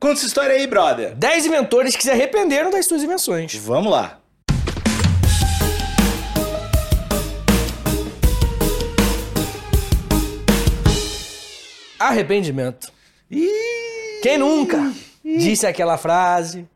Conta essa história aí, brother. 10 inventores que se arrependeram das suas invenções. Vamos lá. Arrependimento. Ih, Quem nunca disse aquela frase,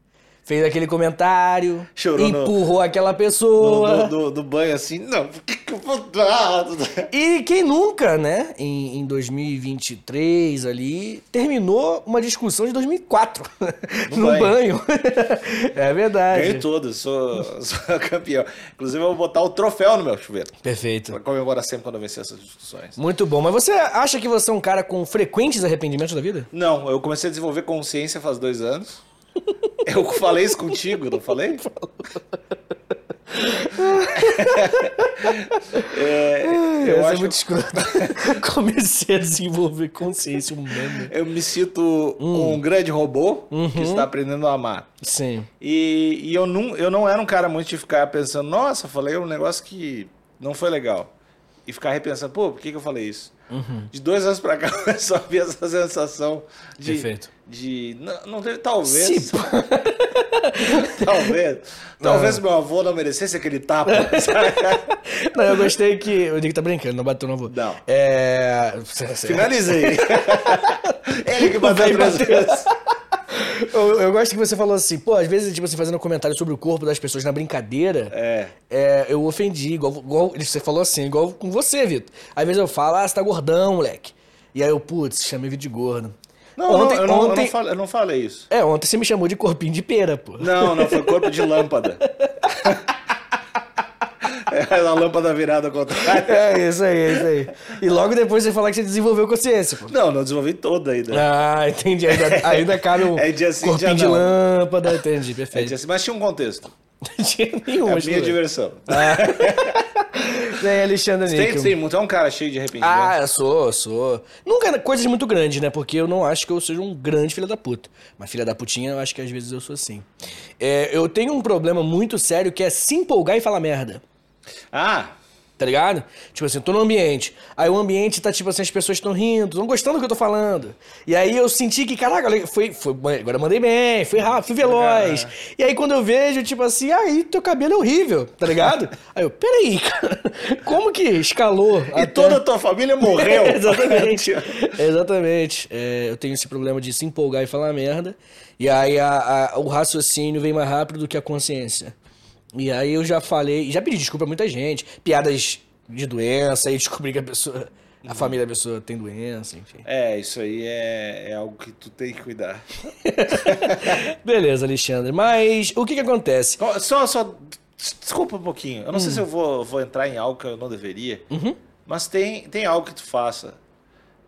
fez aquele comentário, Chorou no- empurrou aquela do, pessoa. do- do- banho assim, não, por que, que eu vou dar? E quem nunca, né, em, em 2023 ali, terminou uma discussão de 2004 No no, banho. banho. é verdade. Ganhei todas, sou, sou campeão. Inclusive, eu vou botar o troféu no meu chuveiro. Perfeito. Pra comemorar sempre quando eu vencer essas discussões. Muito bom. Mas você acha que você é um cara com frequentes arrependimentos da vida? Não, eu comecei a desenvolver consciência faz dois anos. Eu falei isso contigo, não falei? É, eu Essa acho é muito escroto. Comecei a desenvolver consciência humana. eu me sinto Hum. um grande robô Uhum. que está aprendendo a amar. Sim. E, e eu, não, eu não era um cara muito de ficar pensando, nossa, falei um negócio que não foi legal. E ficar repensando, pô, por que, que eu falei isso? Uhum. De dois anos pra cá, eu só vi essa sensação de. Perfeito. De. Não, não teve, talvez. Sim, talvez. Talvez meu avô não merecesse aquele tapa. Não, eu gostei que. O Nick tá brincando, não bateu no avô. Não. É. Finalizei. Ele que bateu três vezes. Eu, eu gosto que você falou assim, pô, às vezes, tipo, você fazendo comentário sobre o corpo das pessoas na brincadeira, É. é, eu ofendi, igual, igual você falou assim, igual com você, Vitor. Às vezes eu falo, ah, você tá gordão, moleque. E aí eu, putz, chamei Vitor de gordo. Não, ontem, eu, não, eu, não falei, eu não falei isso. É, ontem você me chamou de corpinho de pera, pô. Não, não, foi corpo de lâmpada. É a lâmpada virada ao contrário. É isso aí, é isso aí. E logo depois você falar que você desenvolveu consciência, pô. Não, não desenvolvi toda ainda. Ah, entendi. Ainda, ainda cabe um É dia sim, corpinho dia de não. lâmpada, entendi, É, perfeito. tinha assim, mas tinha um contexto. Não tinha É nenhum, a acho minha diversão. Tem Alexandre Tem, Níquel. tem muito. É um cara cheio de arrependimento. Ah, eu sou, sou. Nunca coisas muito grandes, né? Porque eu não acho que eu seja um grande filho da puta. Mas filha da putinha, eu acho que às vezes eu sou assim. É, eu tenho um problema muito sério que é se empolgar e falar merda. Ah, Tá ligado? Tipo assim, eu tô no ambiente. Aí o ambiente tá tipo assim, as pessoas estão rindo, estão gostando do que eu tô falando. E aí eu senti que, caraca, foi, foi, agora eu mandei bem, fui rápido, fui veloz. E aí quando eu vejo, tipo assim, aí teu cabelo é horrível, tá ligado? aí eu, peraí, cara, como que escalou? e até- toda a tua família morreu. Exatamente. Exatamente. É, eu tenho esse problema de se empolgar e falar merda. E aí a- a- o raciocínio vem mais rápido do que a consciência. E aí eu já falei, já pedi desculpa a muita gente. Piadas de doença, aí descobri que a pessoa. A família da pessoa tem doença, enfim. É, isso aí é, é algo que tu tem que cuidar. Beleza, Alexandre. Mas o que que acontece? Só, só, desculpa um pouquinho. Eu não sei Hum. se eu vou, vou entrar em algo que eu não deveria, Uhum. mas tem, tem algo que tu faça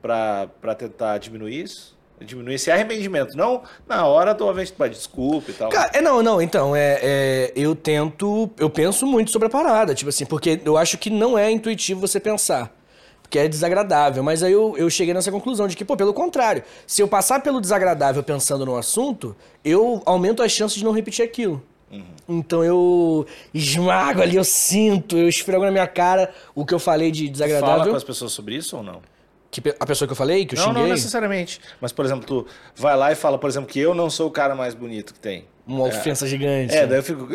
pra tentar diminuir isso? Diminuir esse arrependimento. Não na hora do tu pede desculpa e tal. Cara, é, não, não, então, é, é, eu tento, eu penso muito sobre a parada, tipo assim, porque eu acho que não é intuitivo você pensar, porque é desagradável, mas aí eu, eu cheguei nessa conclusão de que, pô, pelo contrário, se eu passar pelo desagradável pensando no assunto, eu aumento as chances de não repetir aquilo. Então eu esmago ali, eu sinto, eu esfrego na minha cara o que eu falei de Fala desagradável. com as pessoas sobre isso ou não? Que a pessoa que eu falei, que eu não, xinguei, não necessariamente. Mas, por exemplo, tu vai lá e fala, por exemplo, que eu não sou o cara mais bonito que tem. uma ofensa gigante. É, daí eu fico.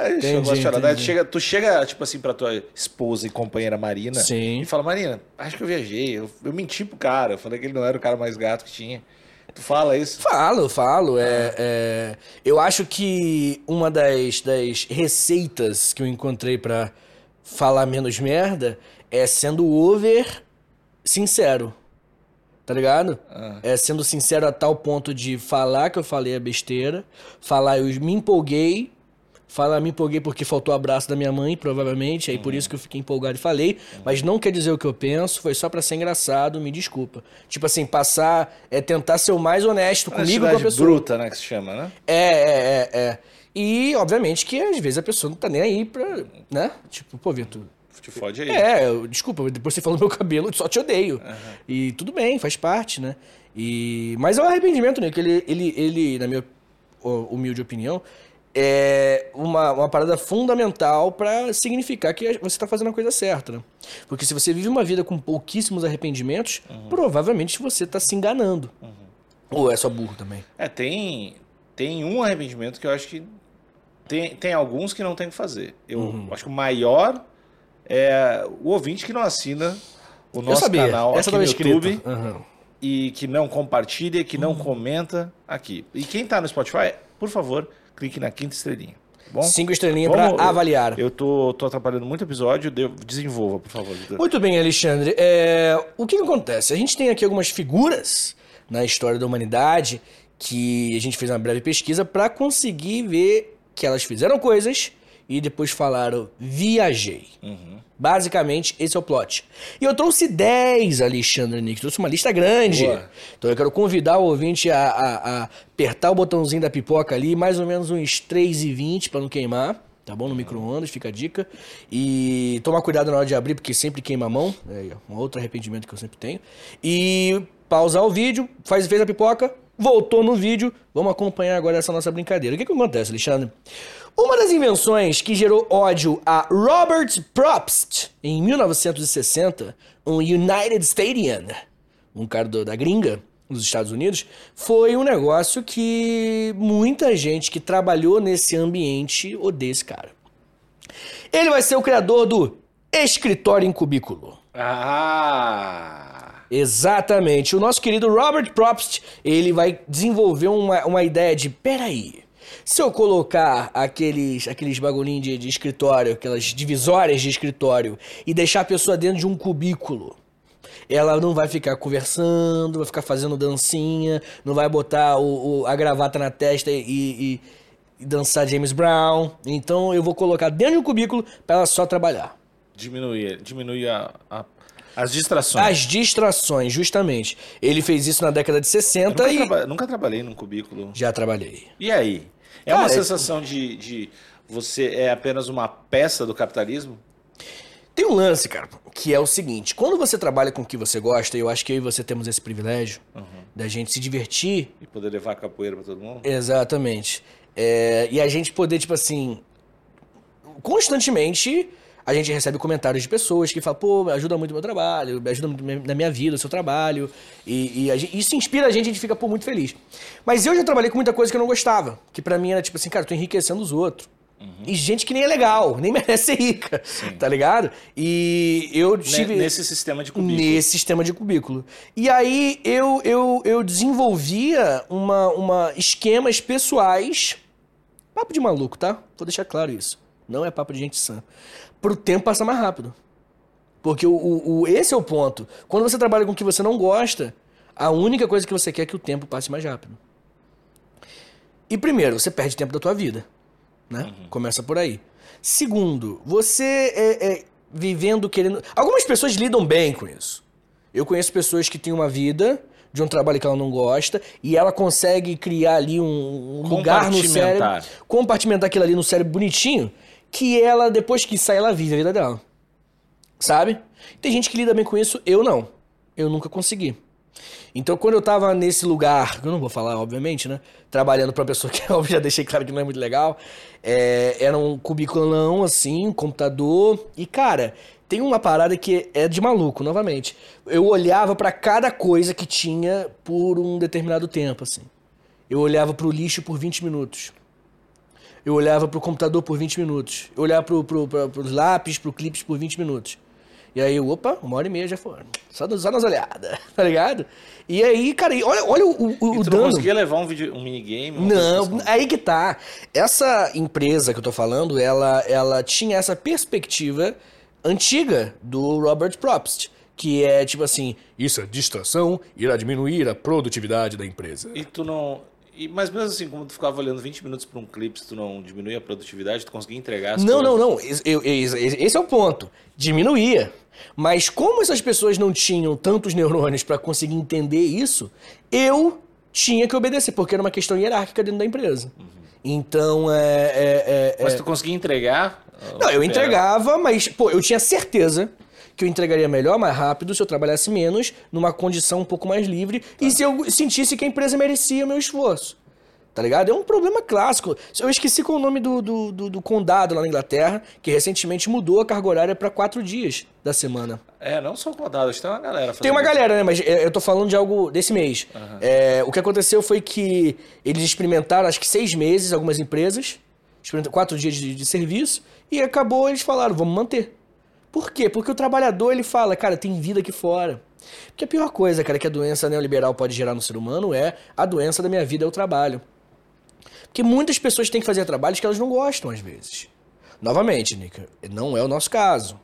Ah, eu Entendi, chorar. Daí tu chega, tu chega, tipo assim, pra tua esposa e companheira Marina Sim. e fala, Marina, acho que eu viajei. Eu, eu menti pro cara. Eu falei que ele não era o cara mais gato que tinha. Tu fala isso. Falo, falo. É, é, eu acho que uma das, das receitas que eu encontrei pra falar menos merda é sendo over sincero. Tá ligado? É sendo sincero a tal ponto de falar que eu falei a besteira, falar eu me empolguei, falar me empolguei porque faltou o abraço da minha mãe, provavelmente, aí por isso que eu fiquei empolgado e falei, mas não quer dizer o que eu penso, foi só pra ser engraçado, me desculpa. Tipo assim, passar, é tentar ser o mais honesto comigo com a pessoa. bruta, né, que se chama, né? É, é, é, é. E, obviamente, que às vezes a pessoa não tá nem aí pra, né? Tipo, pô, Vitor, Te fode aí. é, eu- desculpa, depois você falou meu cabelo, eu só te odeio. E tudo bem, faz parte, né? E, mas é um arrependimento, né? Que ele, ele, ele, na minha humilde opinião, é uma, uma parada fundamental pra significar que você tá fazendo a coisa certa, né? Porque se você vive uma vida com pouquíssimos arrependimentos, provavelmente você tá se enganando. Ou é só burro também? É, tem, tem um arrependimento que eu acho que tem, tem alguns que não tem que fazer. Eu Uhum. acho que o maior é o ouvinte que não assina o nosso canal Essa aqui no YouTube. Aham. e que não compartilha, que Uhum. não comenta aqui. E quem tá no Spotify, por favor, clique na quinta estrelinha. tá Bom, Cinco estrelinhas pra avaliar. eu tô, tô atrapalhando muito episódio, desenvolva, por favor. Muito bem, Alexandre. É, o que, que acontece? A gente tem aqui algumas figuras na história da humanidade que a gente fez uma breve pesquisa para conseguir ver que elas fizeram coisas e depois falaram viajei. Uhum. Basicamente, esse é o plot. E eu trouxe 10, Alexandre Nick. Trouxe uma lista grande. Boa. Então eu quero convidar o ouvinte a, a- a apertar o botãozinho da pipoca ali, mais ou menos uns 3,20 para não queimar. Tá bom? No micro-ondas, fica a dica. E tomar cuidado na hora de abrir, porque sempre queima a mão. É um outro arrependimento que eu sempre tenho. E pausar o vídeo, faz, fez a pipoca, voltou no vídeo. Vamos acompanhar agora essa nossa brincadeira. O que, que acontece, Alexandre? Uma das invenções que gerou ódio a Robert Probst em 1960, um United Stadium, um cara do- da gringa, nos Estados Unidos, foi um negócio que muita gente que trabalhou nesse ambiente odeia esse cara. Ele vai ser o criador do escritório em cubículo. Ah! Exatamente. O nosso querido Robert Probst, ele vai desenvolver uma, uma ideia de, peraí, se eu colocar aqueles, aqueles bagulhinhos de, de escritório, aquelas divisórias de escritório, e deixar a pessoa dentro de um cubículo, ela não vai ficar conversando, vai ficar fazendo dancinha, não vai botar o, o- a gravata na testa e, e- e dançar James Brown. Então eu vou colocar dentro de um cubículo para ela só trabalhar. Diminuir, diminuir a, a- as distrações. As distrações, justamente. Ele fez isso na década de Eu 60 nunca, e. traba- nunca trabalhei num cubículo. Já trabalhei. E aí? É Cara, uma é- sensação de, de você é apenas uma peça do capitalismo? Tem um lance, cara, que é o seguinte: quando você trabalha com o que você gosta, e eu acho que eu e você temos esse privilégio da gente se divertir. E poder levar capoeira pra todo mundo? Exatamente. É, e a gente poder, tipo assim. Constantemente. A gente recebe comentários de pessoas que falam, pô, ajuda muito o meu trabalho, ajuda muito na minha vida, o seu trabalho. E, e gente- isso inspira a gente, a gente fica pô, muito feliz. Mas eu já trabalhei com muita coisa que eu não gostava. Que pra mim era tipo assim, cara, eu tô enriquecendo os outros. E gente que nem é legal, nem merece ser rica, tá ligado? E eu tive. Nesse sistema de cubículo. Nesse sistema de cubículo. E aí eu, eu, eu desenvolvia uma, uma esquemas pessoais. Papo de maluco, tá? Vou deixar claro isso. Não é papo de gente sã. Pro tempo passar mais rápido. Porque o, o, o- esse é o ponto. Quando você trabalha com o que você não gosta, a única coisa que você quer é que o tempo passe mais rápido. E primeiro, você perde tempo da tua vida. Né? Começa por aí. Segundo, você é, é, vivendo querendo. Algumas pessoas lidam bem com isso. Eu conheço pessoas que têm uma vida de um trabalho que ela não gosta e ela consegue criar ali um, um lugar no cérebro, compartimentar aquilo ali no cérebro bonitinho, que ela, depois que sai, ela vive a vida dela. Sabe? Tem gente que lida bem com isso, eu não. Eu nunca consegui. Então, quando eu tava nesse lugar, que eu não vou falar, obviamente, né? Trabalhando pra uma pessoa que eu já deixei claro que não é muito legal, é, era um cubiculão, assim, um computador. E, cara, tem uma parada que é de maluco, novamente. Eu olhava pra cada coisa que tinha por um determinado tempo, assim. Eu olhava pro lixo por 20 minutos. Eu olhava pro computador por 20 minutos. Eu olhava pro, pro, pro, pros lápis, pro clipes por 20 minutos. E aí, opa, uma hora e meia já foi. Só, só nas olhadas, tá ligado? E aí, cara, e olha, olha o, o, E o tu não dano. conseguia levar um, vídeo, um minigame? Não, assim? aí que tá. Essa empresa que eu tô falando, ela, ela tinha essa perspectiva antiga do Robert Probst, que é tipo assim, isso é distração, irá diminuir a produtividade da empresa. E tu não... e- mas mesmo assim, como tu ficava olhando 20 minutos pra um clipe, se tu não diminuía a produtividade, tu conseguia entregar as Não, coisas? não, não. Esse, esse- é o ponto. Diminuía. Mas como essas pessoas não tinham tantos neurônios para conseguir entender isso, eu tinha que obedecer, porque era uma questão hierárquica dentro da empresa. Então, é, é- é- Mas tu conseguia entregar? Não, eu entregava, mas, pô, eu tinha certeza que eu entregaria melhor, mais rápido, se eu trabalhasse menos, numa condição um pouco mais livre, e se eu sentisse que a empresa merecia o meu esforço. Tá ligado? É um problema clássico. Eu esqueci qual é o nome do, do, do- do condado lá na Inglaterra, que recentemente mudou a carga horária para quatro dias da semana. É, não só o Dado, acho que tem uma galera Tem uma isso. galera, né? Mas é, eu tô falando de algo desse mês. É, o que aconteceu foi que eles experimentaram, acho que seis meses, algumas empresas, experimentaram quatro dias de, de serviço, e acabou, eles falaram, vamos manter. Por quê? Porque o trabalhador, ele fala, cara, tem vida aqui fora. Porque a pior coisa, cara, que a doença neoliberal pode gerar no ser humano é a doença da minha vida é o trabalho. Porque muitas pessoas têm que fazer trabalhos que elas não gostam, às vezes. Novamente, Nick, não é o nosso caso.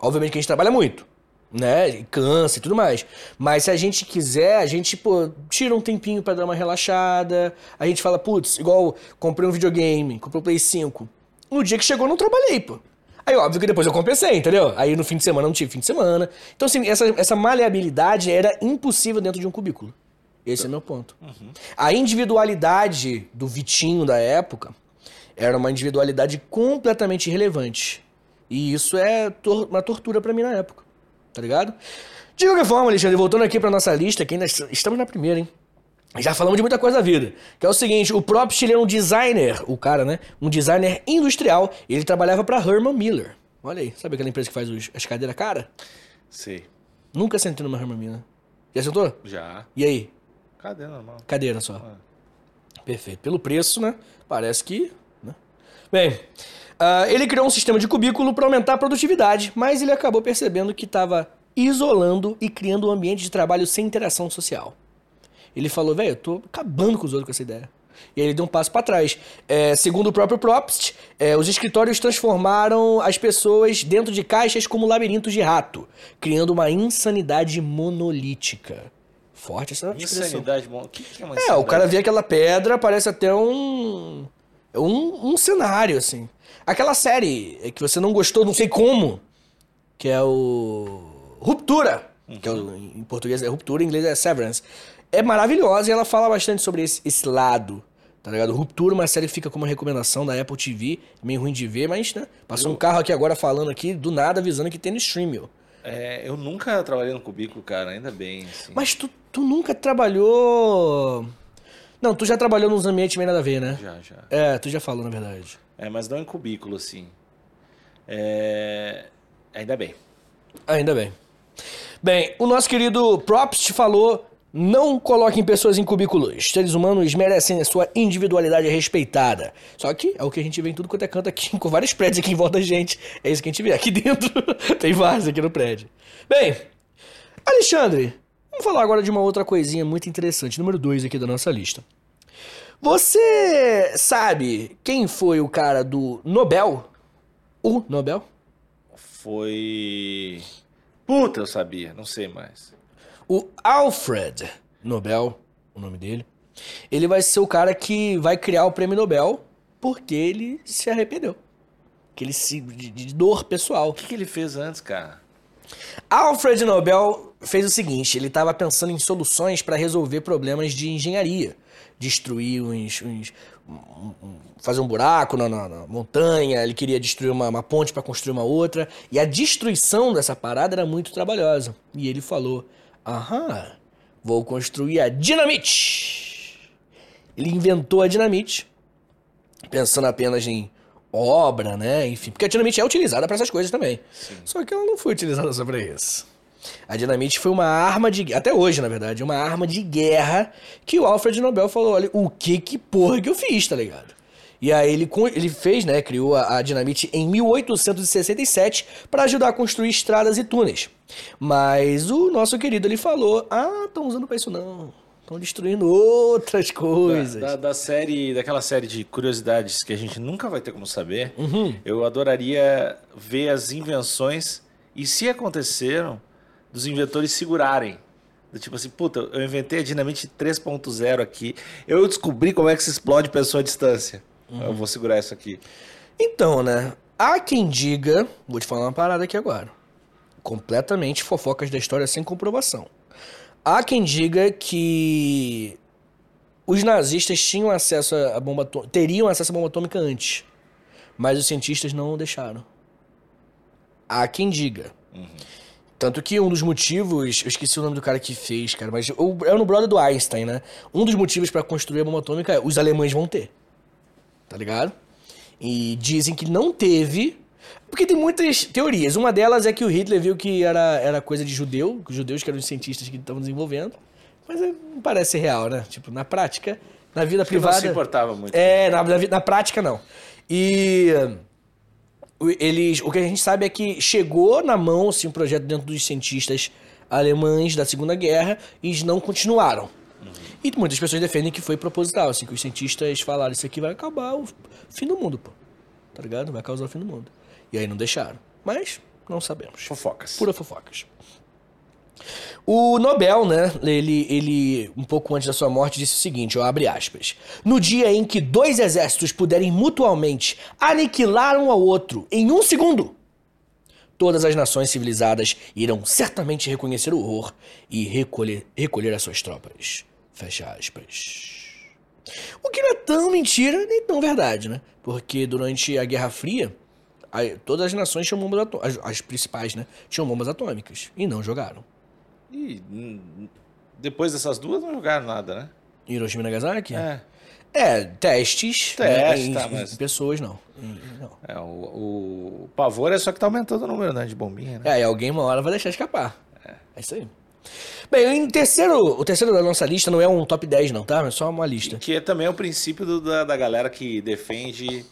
Obviamente que a gente trabalha muito, né? E cansa e tudo mais. Mas se a gente quiser, a gente, pô, tira um tempinho pra dar uma relaxada. A gente fala, putz, igual comprei um videogame, comprei um Play 5. No dia que chegou, não trabalhei, pô. Aí, óbvio que depois eu compensei, entendeu? Aí no fim de semana não tive fim de semana. Então, assim, essa, essa maleabilidade era impossível dentro de um cubículo. Esse é meu ponto. A individualidade do Vitinho da época era uma individualidade completamente irrelevante. E isso é tor- uma tortura pra mim na época. Tá ligado? De qualquer forma, Alexandre, voltando aqui pra nossa lista, que ainda est- estamos na primeira, hein? Já falamos de muita coisa da vida. Que é o seguinte, o próprio é um designer, o cara, né? Um designer industrial. Ele trabalhava pra Herman Miller. Olha aí, sabe aquela empresa que faz os- as cadeiras cara? Sei. Nunca sentei numa Herman Miller. Já sentou? Já. E aí? Cadê normal? Cadeira só. Perfeito. Pelo preço, né? Parece que. Né? Bem, ah, ele criou um sistema de cubículo para aumentar a produtividade, mas ele acabou percebendo que estava isolando e criando um ambiente de trabalho sem interação social. Ele falou, velho, eu tô acabando com os outros com essa ideia. E aí ele deu um passo para trás. É, segundo o próprio Probst, é, os escritórios transformaram as pessoas dentro de caixas como labirintos de rato, criando uma insanidade monolítica. Forte essa expressão. Insanidade. O que, que é uma É, o insanidade? cara vê aquela pedra, parece até um, um. um cenário, assim. Aquela série que você não gostou, não sei como, que é o. Ruptura. Que é o- em português é Ruptura, em inglês é Severance. É maravilhosa e ela fala bastante sobre esse, esse lado. Tá ligado? Ruptura, uma série que fica como recomendação da Apple TV. Meio ruim de ver, mas, né? Passou um carro aqui agora falando aqui, do nada, avisando que tem no stream. É, eu nunca trabalhei no cubículo, cara, ainda bem. Assim. Mas tu, tu nunca trabalhou. Não, tu já trabalhou nos ambientes meio nada a ver, né? Já, já. É, tu já falou, na verdade. É, mas não em cubículo, assim. É... Ainda bem. Ainda bem. Bem, o nosso querido Props falou: não coloquem pessoas em cubículos. Seres humanos merecem a sua individualidade respeitada. Só que é o que a gente vê em tudo quanto é canto aqui, com vários prédios aqui em volta da gente. É isso que a gente vê. Aqui dentro tem vários aqui no prédio. Bem, Alexandre, vamos falar agora de uma outra coisinha muito interessante. Número 2 aqui da nossa lista. Você sabe quem foi o cara do Nobel? O Nobel? Foi. Puta, eu sabia, não sei mais. O Alfred Nobel, o nome dele, ele vai ser o cara que vai criar o prêmio Nobel porque ele se arrependeu. Que ele se. de, de dor pessoal. O que, que ele fez antes, cara? Alfred Nobel fez o seguinte: ele estava pensando em soluções para resolver problemas de engenharia. Destruir uns. uns- um- um- fazer um buraco na, na- na montanha, ele queria destruir uma, uma ponte para construir uma outra. E a destruição dessa parada era muito trabalhosa. E ele falou: Aham, vou construir a dinamite. Ele inventou a dinamite, pensando apenas em obra, né? Enfim, porque a dinamite é utilizada para essas coisas também. Só que ela não foi utilizada só pra isso. A dinamite foi uma arma de até hoje, na verdade, uma arma de guerra que o Alfred Nobel falou, olha, o que que porra que eu fiz, tá ligado? E aí ele, ele fez, né, criou a, a dinamite em 1867 para ajudar a construir estradas e túneis. Mas o nosso querido ele falou: "Ah, estão usando pra isso não. Estão destruindo outras coisas". Da, da- da série, daquela série de curiosidades que a gente nunca vai ter como saber, Uhum. eu adoraria ver as invenções e se aconteceram dos inventores segurarem. Tipo assim, puta, eu inventei a dinamite 3.0 aqui. Eu descobri como é que se explode pessoa à distância. Uhum. Eu vou segurar isso aqui. Então, né? Há quem diga, vou te falar uma parada aqui agora. Completamente fofocas da história sem comprovação. Há quem diga que os nazistas tinham acesso à bomba atômica, teriam acesso à bomba atômica antes, mas os cientistas não deixaram. Há quem diga. Tanto que um dos motivos, eu esqueci o nome do cara que fez, cara, mas o- é no brother do Einstein, né? Um dos motivos pra construir a bomba atômica é os alemães vão ter. Tá ligado? E dizem que não teve, Porque tem muitas teorias. Uma delas é que o Hitler viu que era, era coisa de judeu, que os judeus que eram os cientistas que estavam desenvolvendo. Mas é, não parece ser real, né? Tipo, na prática, na vida não privada. se importava muito. É, na, na, na prática não. E eles, o que a gente sabe é que chegou na mão assim, um projeto dentro dos cientistas alemães da Segunda Guerra e eles não continuaram. E muitas pessoas defendem que foi proposital, assim, que os cientistas falaram isso aqui vai acabar o fim do mundo, pô. Tá ligado? Vai causar o fim do mundo. E aí não deixaram. Mas não sabemos. Fofocas. Pura fofocas. O Nobel, né, ele, ele, um pouco antes da sua morte, disse o seguinte, ó, abre aspas. No dia em que dois exércitos puderem mutualmente aniquilar um ao outro em um segundo, todas as nações civilizadas irão certamente reconhecer o horror e recolher, recolher as suas tropas. Fecha aspas. O que não é tão mentira nem tão verdade, né? Porque durante a Guerra Fria, todas as nações tinham bombas atômicas, as, as principais, né? Tinham bombas atômicas e não jogaram. E depois dessas duas não jogaram nada, né? Hiroshima e Nagasaki? É. É, testes. né, Testes, em, tá, mas- pessoas, não. Não. É, o, o pavor é só que tá aumentando o número né, de bombinha, né? É, e alguém uma hora vai deixar escapar. É isso aí. Bem, em terceiro, o terceiro da nossa lista não é um top 10, não, tá? É só uma lista. Que é também o princípio do- da, da galera que defende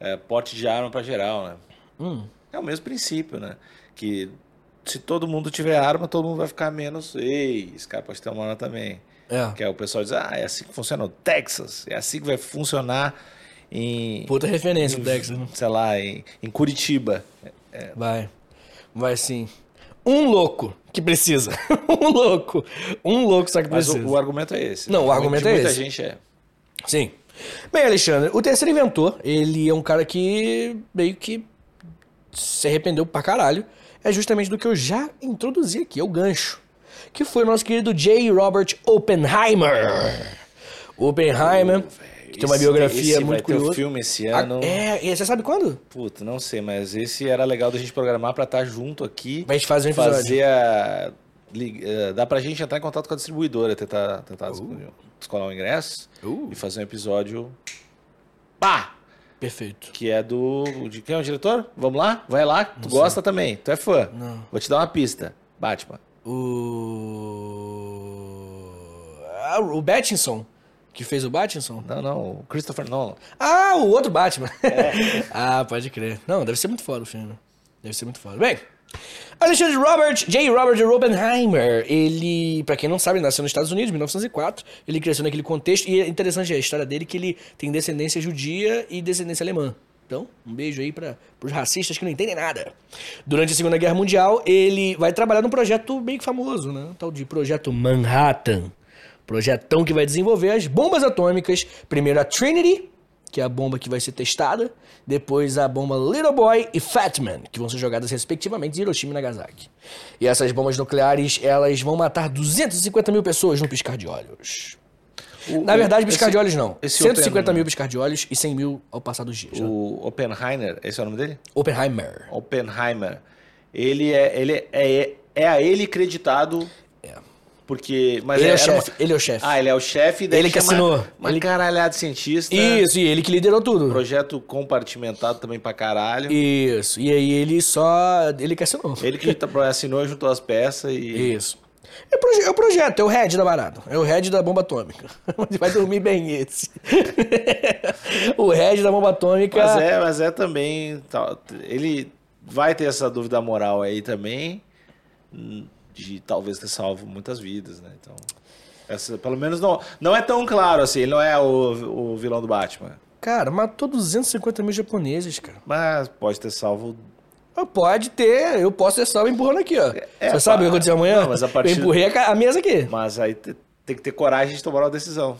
é, porte de arma pra geral, né? Hum. É o mesmo princípio, né? Que se todo mundo tiver arma, todo mundo vai ficar menos. Ei, esse cara pode ter uma arma também. É. Que é o pessoal diz, ah, é assim que funciona o Texas, é assim que vai funcionar em, Puta referência, o Texas, né? sei lá, em, em Curitiba. Vai. Vai sim. Um louco que precisa. um louco. Um louco só que Mas precisa. o, o argumento é esse. Não, o argumento é muita esse. gente é. Sim. Bem, Alexandre, o terceiro inventor, ele é um cara que meio que se arrependeu pra caralho. É justamente do que eu já introduzi aqui, é o gancho. Que foi o nosso querido J. Robert Oppenheimer. Oppenheimer, que tem uma biografia esse vai muito ter curiosa. filme esse Ah, ano. É, e você sabe quando? Puta, não sei, mas esse era legal da gente programar pra estar junto aqui. Vai fazer um episódio. fazer a. eh, Dá pra gente entrar em contato com a distribuidora, tentar, tentar descolar o ingresso Uh. e fazer um episódio. Pá! Perfeito. Que é do. De quem é o diretor? Vamos lá? Vai lá. Tu gosta também. Tu é fã. Não. Vou te dar uma pista. Batman. O. Ah, o Battinson, que fez o Battinson. Não, não. o Christopher Nolan. Ah, o outro Batman. É. ah, pode crer. Não, deve ser muito foda o filme. Deve ser muito foda. Bem, Alexandre Robert, J. Robert Oppenheimer, ele, pra quem não sabe, nasceu nos Estados Unidos em 1904. Ele cresceu naquele contexto e é interessante a história dele que ele tem descendência judia e descendência alemã. Então, um beijo aí para os racistas que não entendem nada. Durante a Segunda Guerra Mundial, ele vai trabalhar num projeto bem famoso, né? Tal de Projeto Manhattan. Projetão que vai desenvolver as bombas atômicas. Primeiro a Trinity, que é a bomba que vai ser testada. Depois a bomba Little Boy e Fat Man, que vão ser jogadas respectivamente em Hiroshima e Nagasaki. E essas bombas nucleares, elas vão matar 250 mil pessoas no piscar de olhos. O- Na verdade, piscar esse- de olhos não. esse 150 Oppen- mil piscar de olhos e 100 mil ao passar dos dias. né? O Oppenheimer, esse é o nome dele? Oppenheimer. Oppenheimer. Ele é, ele é, é, é a ele creditado. Porque. Mas Ele é o era uma- chefe. Ele é o chefe. Ah, ele é o chefe. Ele que assinou. Uma Ele- caralhada de cientista. Isso, e ele que liderou tudo. Projeto compartimentado também pra caralho. Isso. E aí ele só. Ele que assinou. Ele que tá- assinou, juntou as peças e. Isso. É, proje- é o projeto, é o head da barata. É o head da bomba atômica. Vai dormir bem esse. o head da bomba atômica. Mas é, mas é também. Ele vai ter essa dúvida moral aí também. De talvez ter salvo muitas vidas, né? Então. Essa, pelo menos não, não é tão claro assim. Ele não é o, o vilão do Batman. Cara, matou 250 mil japoneses, cara. Mas pode ter salvo. Ah, Pode ter, eu posso ter salvo empurrando aqui, ó. É, Você sabe o que aconteceu amanhã? Não, mas a partir- Eu empurrei a, a mesa aqui. Mas aí te- tem que ter coragem de tomar uma decisão,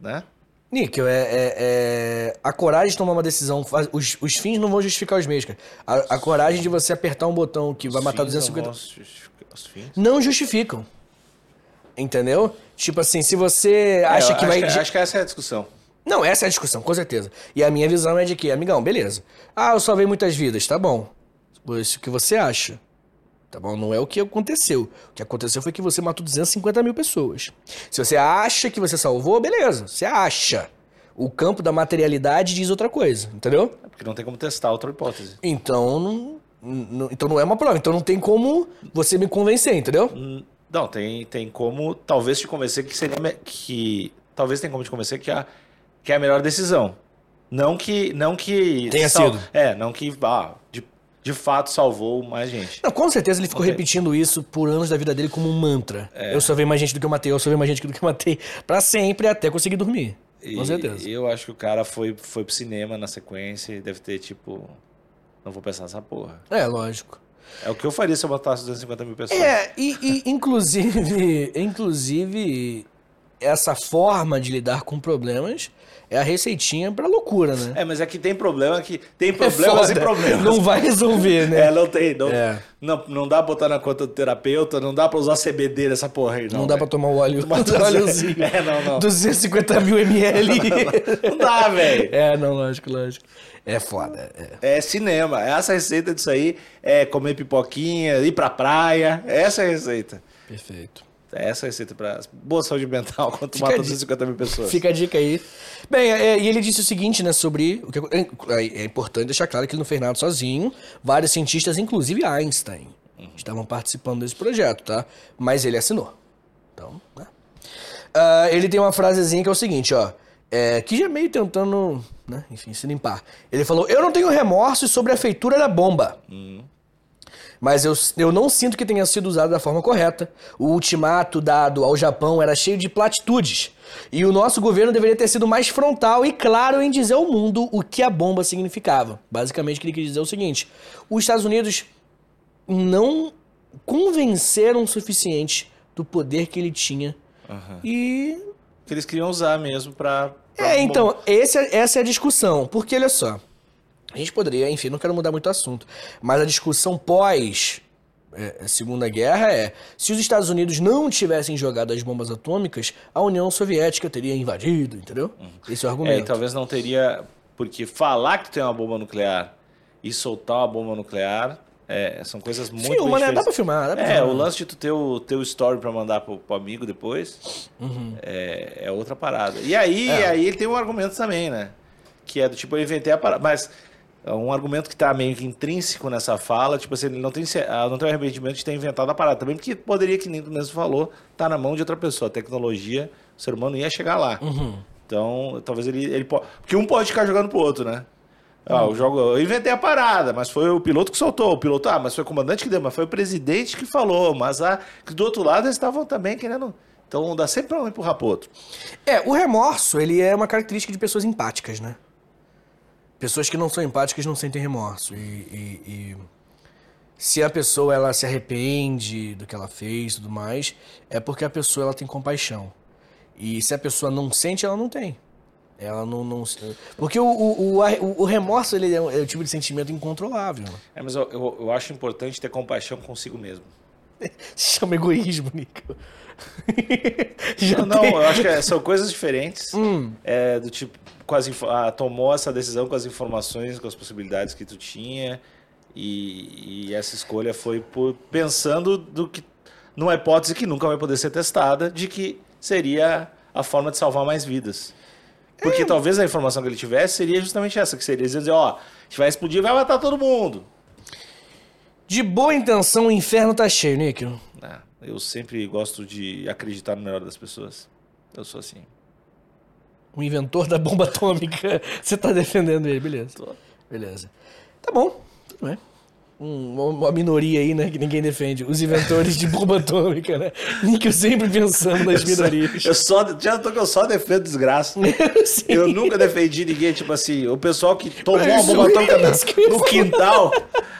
né? Níquel, é, é- é- a coragem de tomar uma decisão. faz- Os, os fins não vão justificar os meios, cara. A, a coragem de você apertar um botão que vai matar Os fins 250. Não justificam. Entendeu? Tipo assim, se você acha É, que vai. Que, acho que essa é a discussão. Não, essa é a discussão, com certeza. E a minha visão é de que, amigão, beleza. Ah, eu salvei muitas vidas, tá bom. Isso que você acha. Tá bom? Não é o que aconteceu. O que aconteceu foi que você matou 250 mil pessoas. Se você acha que você salvou, beleza. Você acha. O campo da materialidade diz outra coisa, entendeu? É porque não tem como testar outra hipótese. Então não- então não é uma prova. Então não tem como você me convencer, entendeu? Hum, Não, tem, tem como talvez te convencer que seria que talvez tem como te convencer que a que é a melhor decisão. Não que não que Tenha sido. É, não que ah, de, de fato salvou mais gente. Não, com certeza ele ficou Ok. repetindo isso por anos da vida dele como um mantra. Eu só vejo mais gente do que eu matei, eu vejo mais gente do que eu matei. Pra sempre, até conseguir dormir. Com E certeza. eu acho que o cara foi foi pro cinema na sequência e deve ter tipo não vou pensar nessa porra. É, lógico. É o que eu faria se eu botasse 250 mil pessoas. É, e, e, inclusive, inclusive, essa forma de lidar com problemas é a receitinha pra loucura, né? É, mas é que tem problema que tem É problemas e foda. problemas. Não vai resolver, né? É, não tem. Não, É. não, não dá pra botar na conta do terapeuta, não dá pra usar CBD nessa porra aí, não. Não, dá pra velho. tomar o óleo, Tomar o óleozinho. É, não, não. 250 mil ml. Não dá, velho. é, não, lógico, lógico. É foda. É. É cinema. Essa receita disso aí é comer pipoquinha, ir pra praia. Essa é a receita. Perfeito. Essa é a receita pra boa saúde mental quando Fica mata a dica. 250 mil pessoas. Fica a dica aí. Bem, é, e ele disse o seguinte, né, sobre. O que, é, é importante deixar claro que ele não fez nada sozinho. Vários cientistas, inclusive Einstein, estavam participando desse projeto, tá? Mas ele assinou. Então, né? Ah, ele tem uma frasezinha que é o seguinte, ó. é, que já é meio tentando, né, enfim, se limpar. Ele falou: Eu não tenho remorsos sobre a feitura da bomba. Mas eu, eu não sinto que tenha sido usado da forma correta. O ultimato dado ao Japão era cheio de platitudes. E o nosso governo deveria ter sido mais frontal e claro em dizer ao mundo o que a bomba significava. Basicamente, o que ele quis dizer é o seguinte: os Estados Unidos não convenceram o suficiente do poder que ele tinha. E Que eles queriam usar mesmo pra. Pra é, então, esse é- essa é a discussão. Porque, olha só, a gente poderia, enfim, não quero mudar muito o assunto, mas a discussão pós é, Segunda Guerra é: se os Estados Unidos não tivessem jogado as bombas atômicas, a União Soviética teria invadido, entendeu? Esse é o É, argumento. e talvez não teria. Porque falar que tem uma bomba nuclear e soltar uma bomba nuclear é, são coisas muito Filma, né? Dá pra filmar, dá pra É, filmar. o lance de tu ter o teu story pra mandar pro, pro amigo depois Uhum. é, é outra parada. E aí, É. aí ele tem um argumento também, né? Que é do tipo, eu inventei a parada. Mas é um argumento que tá meio que intrínseco nessa fala, tipo assim, ele não tem, ah, não tem arrependimento de ter inventado a parada. Também porque poderia, que nem tu mesmo falou, tá na mão de outra pessoa. A tecnologia, o ser humano ia chegar lá. Uhum. Então, talvez ele, ele pode. Porque um pode ficar jogando pro outro, né? Ah, o jogo, eu inventei a parada, mas foi o piloto que soltou. O piloto, ah, mas foi o comandante que deu, mas foi o presidente que falou. Mas ah, do outro lado eles estavam também querendo. Então dá sempre pra um empurrar pro outro. É, o remorso, ele é uma característica de pessoas empáticas, né? Pessoas que não são empáticas não sentem remorso. E, e- e se a pessoa ela se arrepende do que ela fez e tudo mais, é porque a pessoa ela tem compaixão. E se a pessoa não sente, ela não tem. Ela não. não porque o, o, o, o- remorso ele é, um- é o tipo de sentimento incontrolável. É, mas eu, eu, eu acho importante ter compaixão consigo mesmo. Se chama egoísmo, Nico. Não, não, eu acho que é- são coisas diferentes. Hum. É, do tipo, com as, info- ah, tomou essa decisão com as informações, com as possibilidades que tu tinha. E, e essa escolha foi por, pensando do que numa hipótese que nunca vai poder ser testada, de que seria a forma de salvar mais vidas. Porque É. talvez a informação que ele tivesse seria justamente essa, que seria dizer, ó, a gente vai explodir e vai matar todo mundo. De boa intenção, o inferno tá cheio, Nick. Ah, eu sempre gosto de acreditar no melhor das pessoas. Eu sou assim. O inventor da bomba atômica. Você tá defendendo ele, beleza. Tô. Beleza. Tá bom, tudo bem. Um- uma, minoria aí, né, que ninguém defende. Os inventores de bomba atômica, né? Nick sempre pensando nas minorias. Eu só, já tô que eu só defendo desgraça. Eu nunca defendi ninguém, tipo assim, o pessoal que tomou Mas bomba atômica que eu no quintal,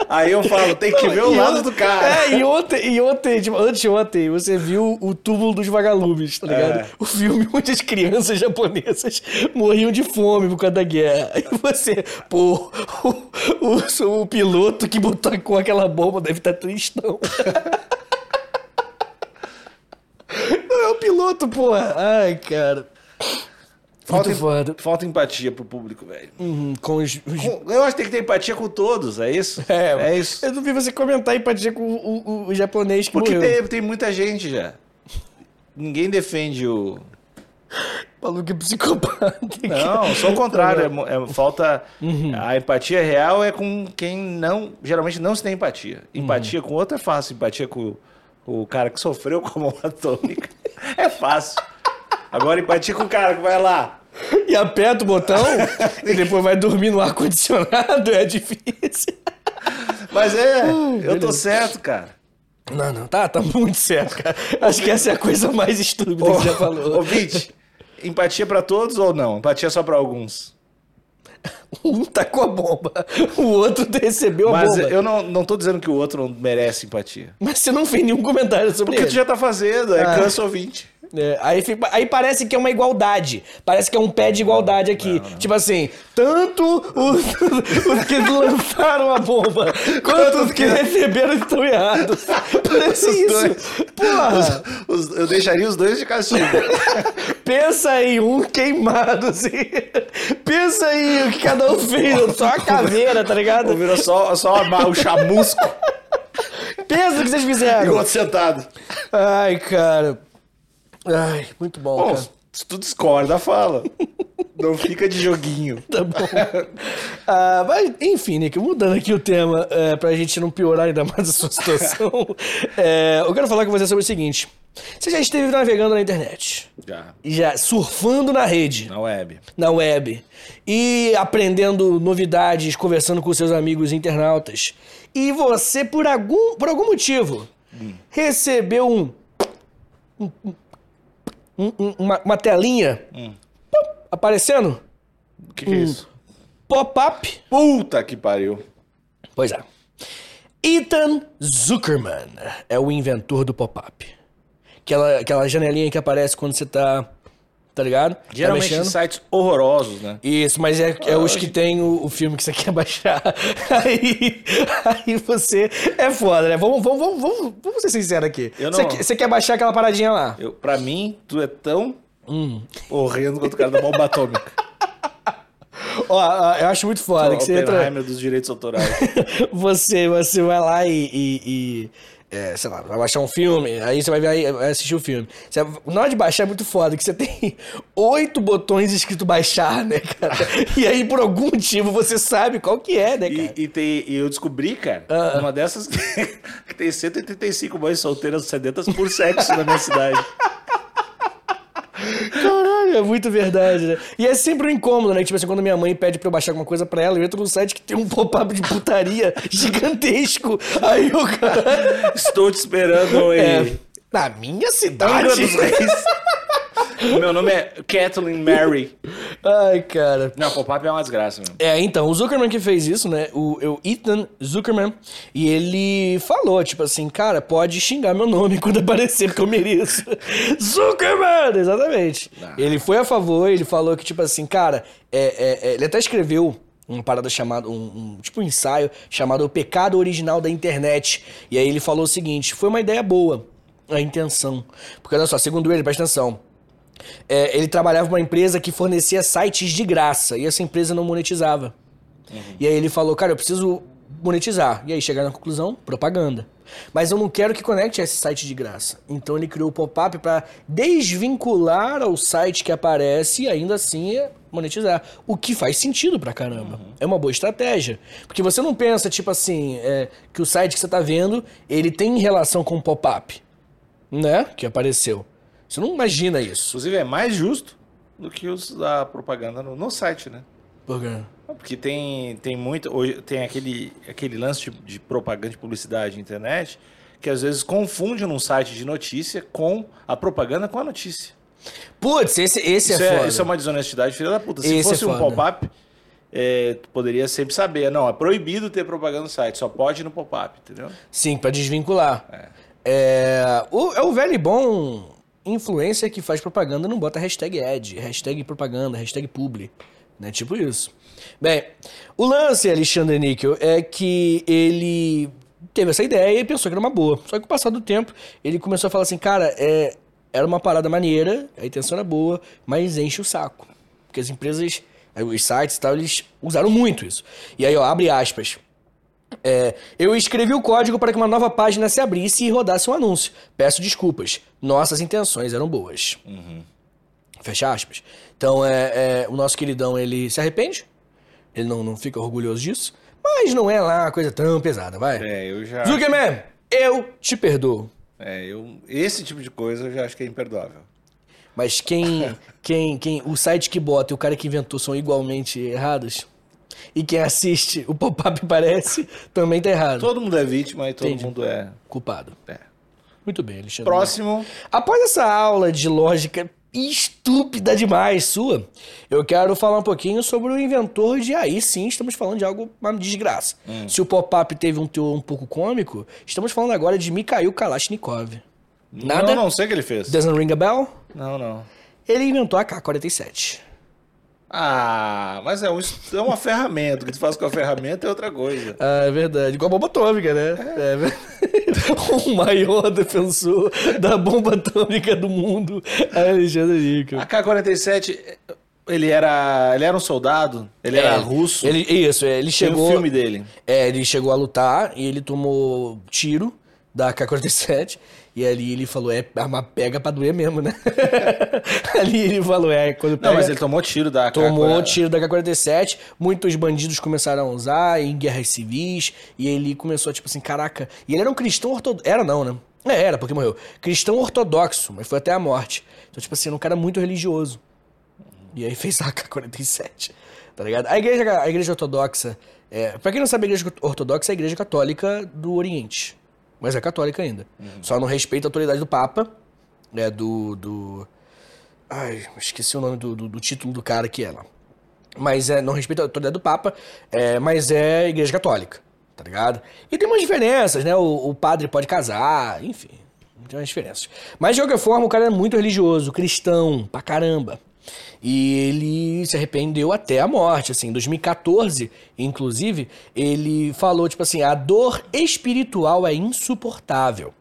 aí eu falo, tem que ver o E lado on- do cara. É, e ontem, e ontem tipo, anteontem, você viu o túmulo dos vagalumes, tá ligado? É. O filme onde as crianças japonesas morriam de fome por causa da guerra. Aí você, pô, o, o, o piloto que botou com aquela bomba deve estar tristão. Não é o piloto, porra. Ai, cara. Falta, falta empatia pro público, velho. Uhum, com os, os Com- Eu acho que tem que ter empatia com todos, é isso? É, é isso. Eu não vi você comentar empatia com o, o- o japonês que Porque morreu. tem, tem muita gente já. Ninguém defende o. maluco é psicopata. Não, só o contrário. É, é falta. Uhum. A empatia real é com quem não. Geralmente não se tem empatia. Empatia Uhum. com outro é fácil. Empatia com o, o cara que sofreu com a bomba atômica é fácil. Agora, empatia com o cara que vai lá. E aperta o botão e depois vai dormir no ar-condicionado, é difícil. Mas é, eu tô certo, cara. Não, não, tá, tá muito certo, cara. Acho que essa é a coisa mais estúpida que você já falou. Ouvinte, empatia pra todos ou não? Empatia só pra alguns? Um tá com a bomba, o outro recebeu a Mas bomba. eu não, não tô dizendo que o outro não merece empatia. Mas você não fez nenhum comentário sobre Porque ele. tu já tá fazendo, é Ah. cansa ouvinte. É, aí, fica- aí parece que é uma igualdade. Parece que é um pé de igualdade aqui. Tipo assim, tanto os, os que lançaram a bomba quanto os que receberam estão errados. Parece Os isso. dois. Porra, Os- eu deixaria os dois de castigo. pensa em um queimado, assim. Pensa aí o que cada um fez. Só a caveira, tá ligado? Ou virou só, só o chamusco Pensa o que vocês e o fizeram. outro sentado. Ai, cara. Ai, muito bom, Bom, cara. se tu discorda, fala. Não fica de joguinho. Tá bom. Ah, mas, enfim, Nick, mudando aqui o tema, é, pra gente não piorar ainda mais a sua situação, é, eu quero falar com você sobre o seguinte. Você já esteve navegando na internet, Já. já surfando na rede, Na web. na web, e aprendendo novidades, conversando com seus amigos internautas, e você, por algum, por algum motivo, recebeu um, um- um- um- uma, uma telinha pop, aparecendo, O que, que é isso? pop-up, Puta que pariu. Pois é. Ethan Zuckerman é o inventor do pop-up. Aquela, aquela janelinha que aparece quando você tá. Tá ligado? Geralmente tá em mexendo. sites horrorosos, né? Isso, mas é, é os que tem o, o filme que você quer baixar. Aí, aí você. É foda, né? Vamos, vamos, vamos, vamos, vamos ser sinceros aqui. Não- Você, quer- você quer baixar aquela paradinha lá? Eu, pra mim, tu é tão Hum. horrendo quanto o cara da bomba atômica. Ó, ó, eu acho muito foda o que você entra. Dos direitos autorais. você, você vai lá e. e- e, é, sei lá, vai baixar um filme, aí você vai, ver, aí vai assistir o filme. Você, na hora de baixar é muito foda, que você tem oito botões escrito baixar, né, cara? E aí, por algum motivo, você sabe qual que é, né, cara? E, e, tem, e eu descobri, cara, Ah. uma dessas que tem 185 mães solteiras sedentas por sexo na minha cidade. É muito verdade, né? E é sempre um incômodo, né? Tipo assim, quando minha mãe pede pra eu baixar alguma coisa pra ela, eu entro num site que tem um pop-up de putaria gigantesco. Aí o cara. Estou te esperando em É, na minha cidade. meu nome é Kathleen Mary. Ai, cara. Não, pop-up é uma desgraça mesmo. É, então, o Zuckerman que fez isso, né? O, o Ethan Zuckerman. E ele falou, tipo assim, cara, pode xingar meu nome quando aparecer, porque eu mereço. Zuckerman! Exatamente. Ah. Ele foi a favor, ele falou que, tipo assim, cara, é, é, é, ele até escreveu uma parada chamada, um, um- tipo um ensaio chamado O Pecado Original da Internet. E aí ele falou o seguinte, foi uma ideia boa, a intenção. Porque olha só, segundo ele, presta atenção, é, ele trabalhava uma empresa que fornecia sites de graça e essa empresa não monetizava. E aí ele falou, cara, eu preciso monetizar. E aí chegaram na conclusão, propaganda. Mas eu não quero que conecte a esse site de graça. Então ele criou o pop-up para desvincular ao site que aparece e ainda assim monetizar. O que faz sentido pra caramba. É uma boa estratégia. Porque você não pensa, tipo assim, é, que o site que você tá vendo, ele tem relação com o pop-up, né? Que apareceu. Você não imagina isso. Inclusive, é mais justo do que os da propaganda no, no site, né? Porque... Porque tem, tem muito. Hoje tem aquele, aquele lance de, de propaganda de publicidade na internet que às vezes confunde num site de notícia com a propaganda com a notícia. Putz, esse, esse Isso é é, foda. isso é uma desonestidade, filha da puta. Se Esse fosse é um pop-up, é, poderia sempre saber. Não, é proibido ter propaganda no site, só pode no pop-up, entendeu? Sim, pra desvincular. É, o, é o velho e bom influencer que faz propaganda não bota hashtag ad, hashtag propaganda, hashtag publi. Né? Tipo isso. Bem, o lance, Alexandre Níquel, é que ele teve essa ideia e pensou que era uma boa. Só que com o passar do tempo, ele começou a falar assim, cara, é, era uma parada maneira, a intenção era boa, mas enche o saco. Porque as empresas, os sites e tal, eles usaram muito isso. E aí, ó, abre aspas. É, eu escrevi o código para que uma nova página se abrisse e rodasse um anúncio. Peço desculpas. Nossas intenções eram boas. Fecha aspas. Então, é, é, o nosso queridão, ele se arrepende. Ele não, não fica orgulhoso disso. Mas não é lá uma coisa tão pesada, vai. É, eu já. Zuckerman, eu te perdoo. É, eu. Esse tipo de coisa eu já acho que é imperdoável. Mas quem, quem, quem, o site que bota e o cara que inventou são igualmente errados. E quem assiste o pop-up parece também tá errado. Todo mundo é vítima e todo Entendi. mundo é. Culpado. é. Muito bem, Alexandre. Próximo. Após essa aula de lógica estúpida demais sua, eu quero falar um pouquinho sobre o inventor de aí sim, estamos falando de algo uma desgraça. Se o pop-up teve um teor um pouco cômico, estamos falando agora de Mikhail Kalashnikov. Nada? Não, não sei o que ele fez. Doesn't ring a bell? Não, não. Ele inventou a K-47. Ah, mas é, um, é uma ferramenta. O que tu faz com a ferramenta é outra coisa. Ah, é verdade. Com a bomba atômica, né? É. verdade. o maior defensor da bomba atômica do mundo, Alexandre Níquel. A K-47, ele era, ele era um soldado? Ele era É, russo? Ele, isso, é, ele Tem chegou. um filme dele. É, ele chegou a lutar e ele tomou tiro da K-47. E ali ele falou, é, arma pega pra doer mesmo, né? ali ele falou, é, quando pega... Não, mas ele tomou tiro da Tomou K- tiro da K-47, muitos bandidos começaram a usar em guerras civis, e ele começou, tipo assim, caraca... E ele era um cristão ortodoxo... Era não, né? É, era, porque morreu. Cristão ortodoxo, mas foi até a morte. Então, tipo assim, era um cara muito religioso. E aí fez a AK-47, tá ligado? A igreja, a igreja ortodoxa... É, pra quem não sabe, a igreja ortodoxa é a igreja católica do Oriente. Mas é católica ainda. Só não respeita a autoridade do Papa, né, do... do... Ai, esqueci o nome do, do, do título do cara que é lá. Mas é, não respeita a autoridade do Papa, é, mas é igreja católica, tá ligado? E tem umas diferenças, né? O, o padre pode casar, enfim, tem umas diferenças. Mas de qualquer forma, o cara é muito religioso, cristão, pra caramba. E ele se arrependeu até a morte, assim, em 2014, inclusive, ele falou, tipo assim, a dor espiritual é insuportável.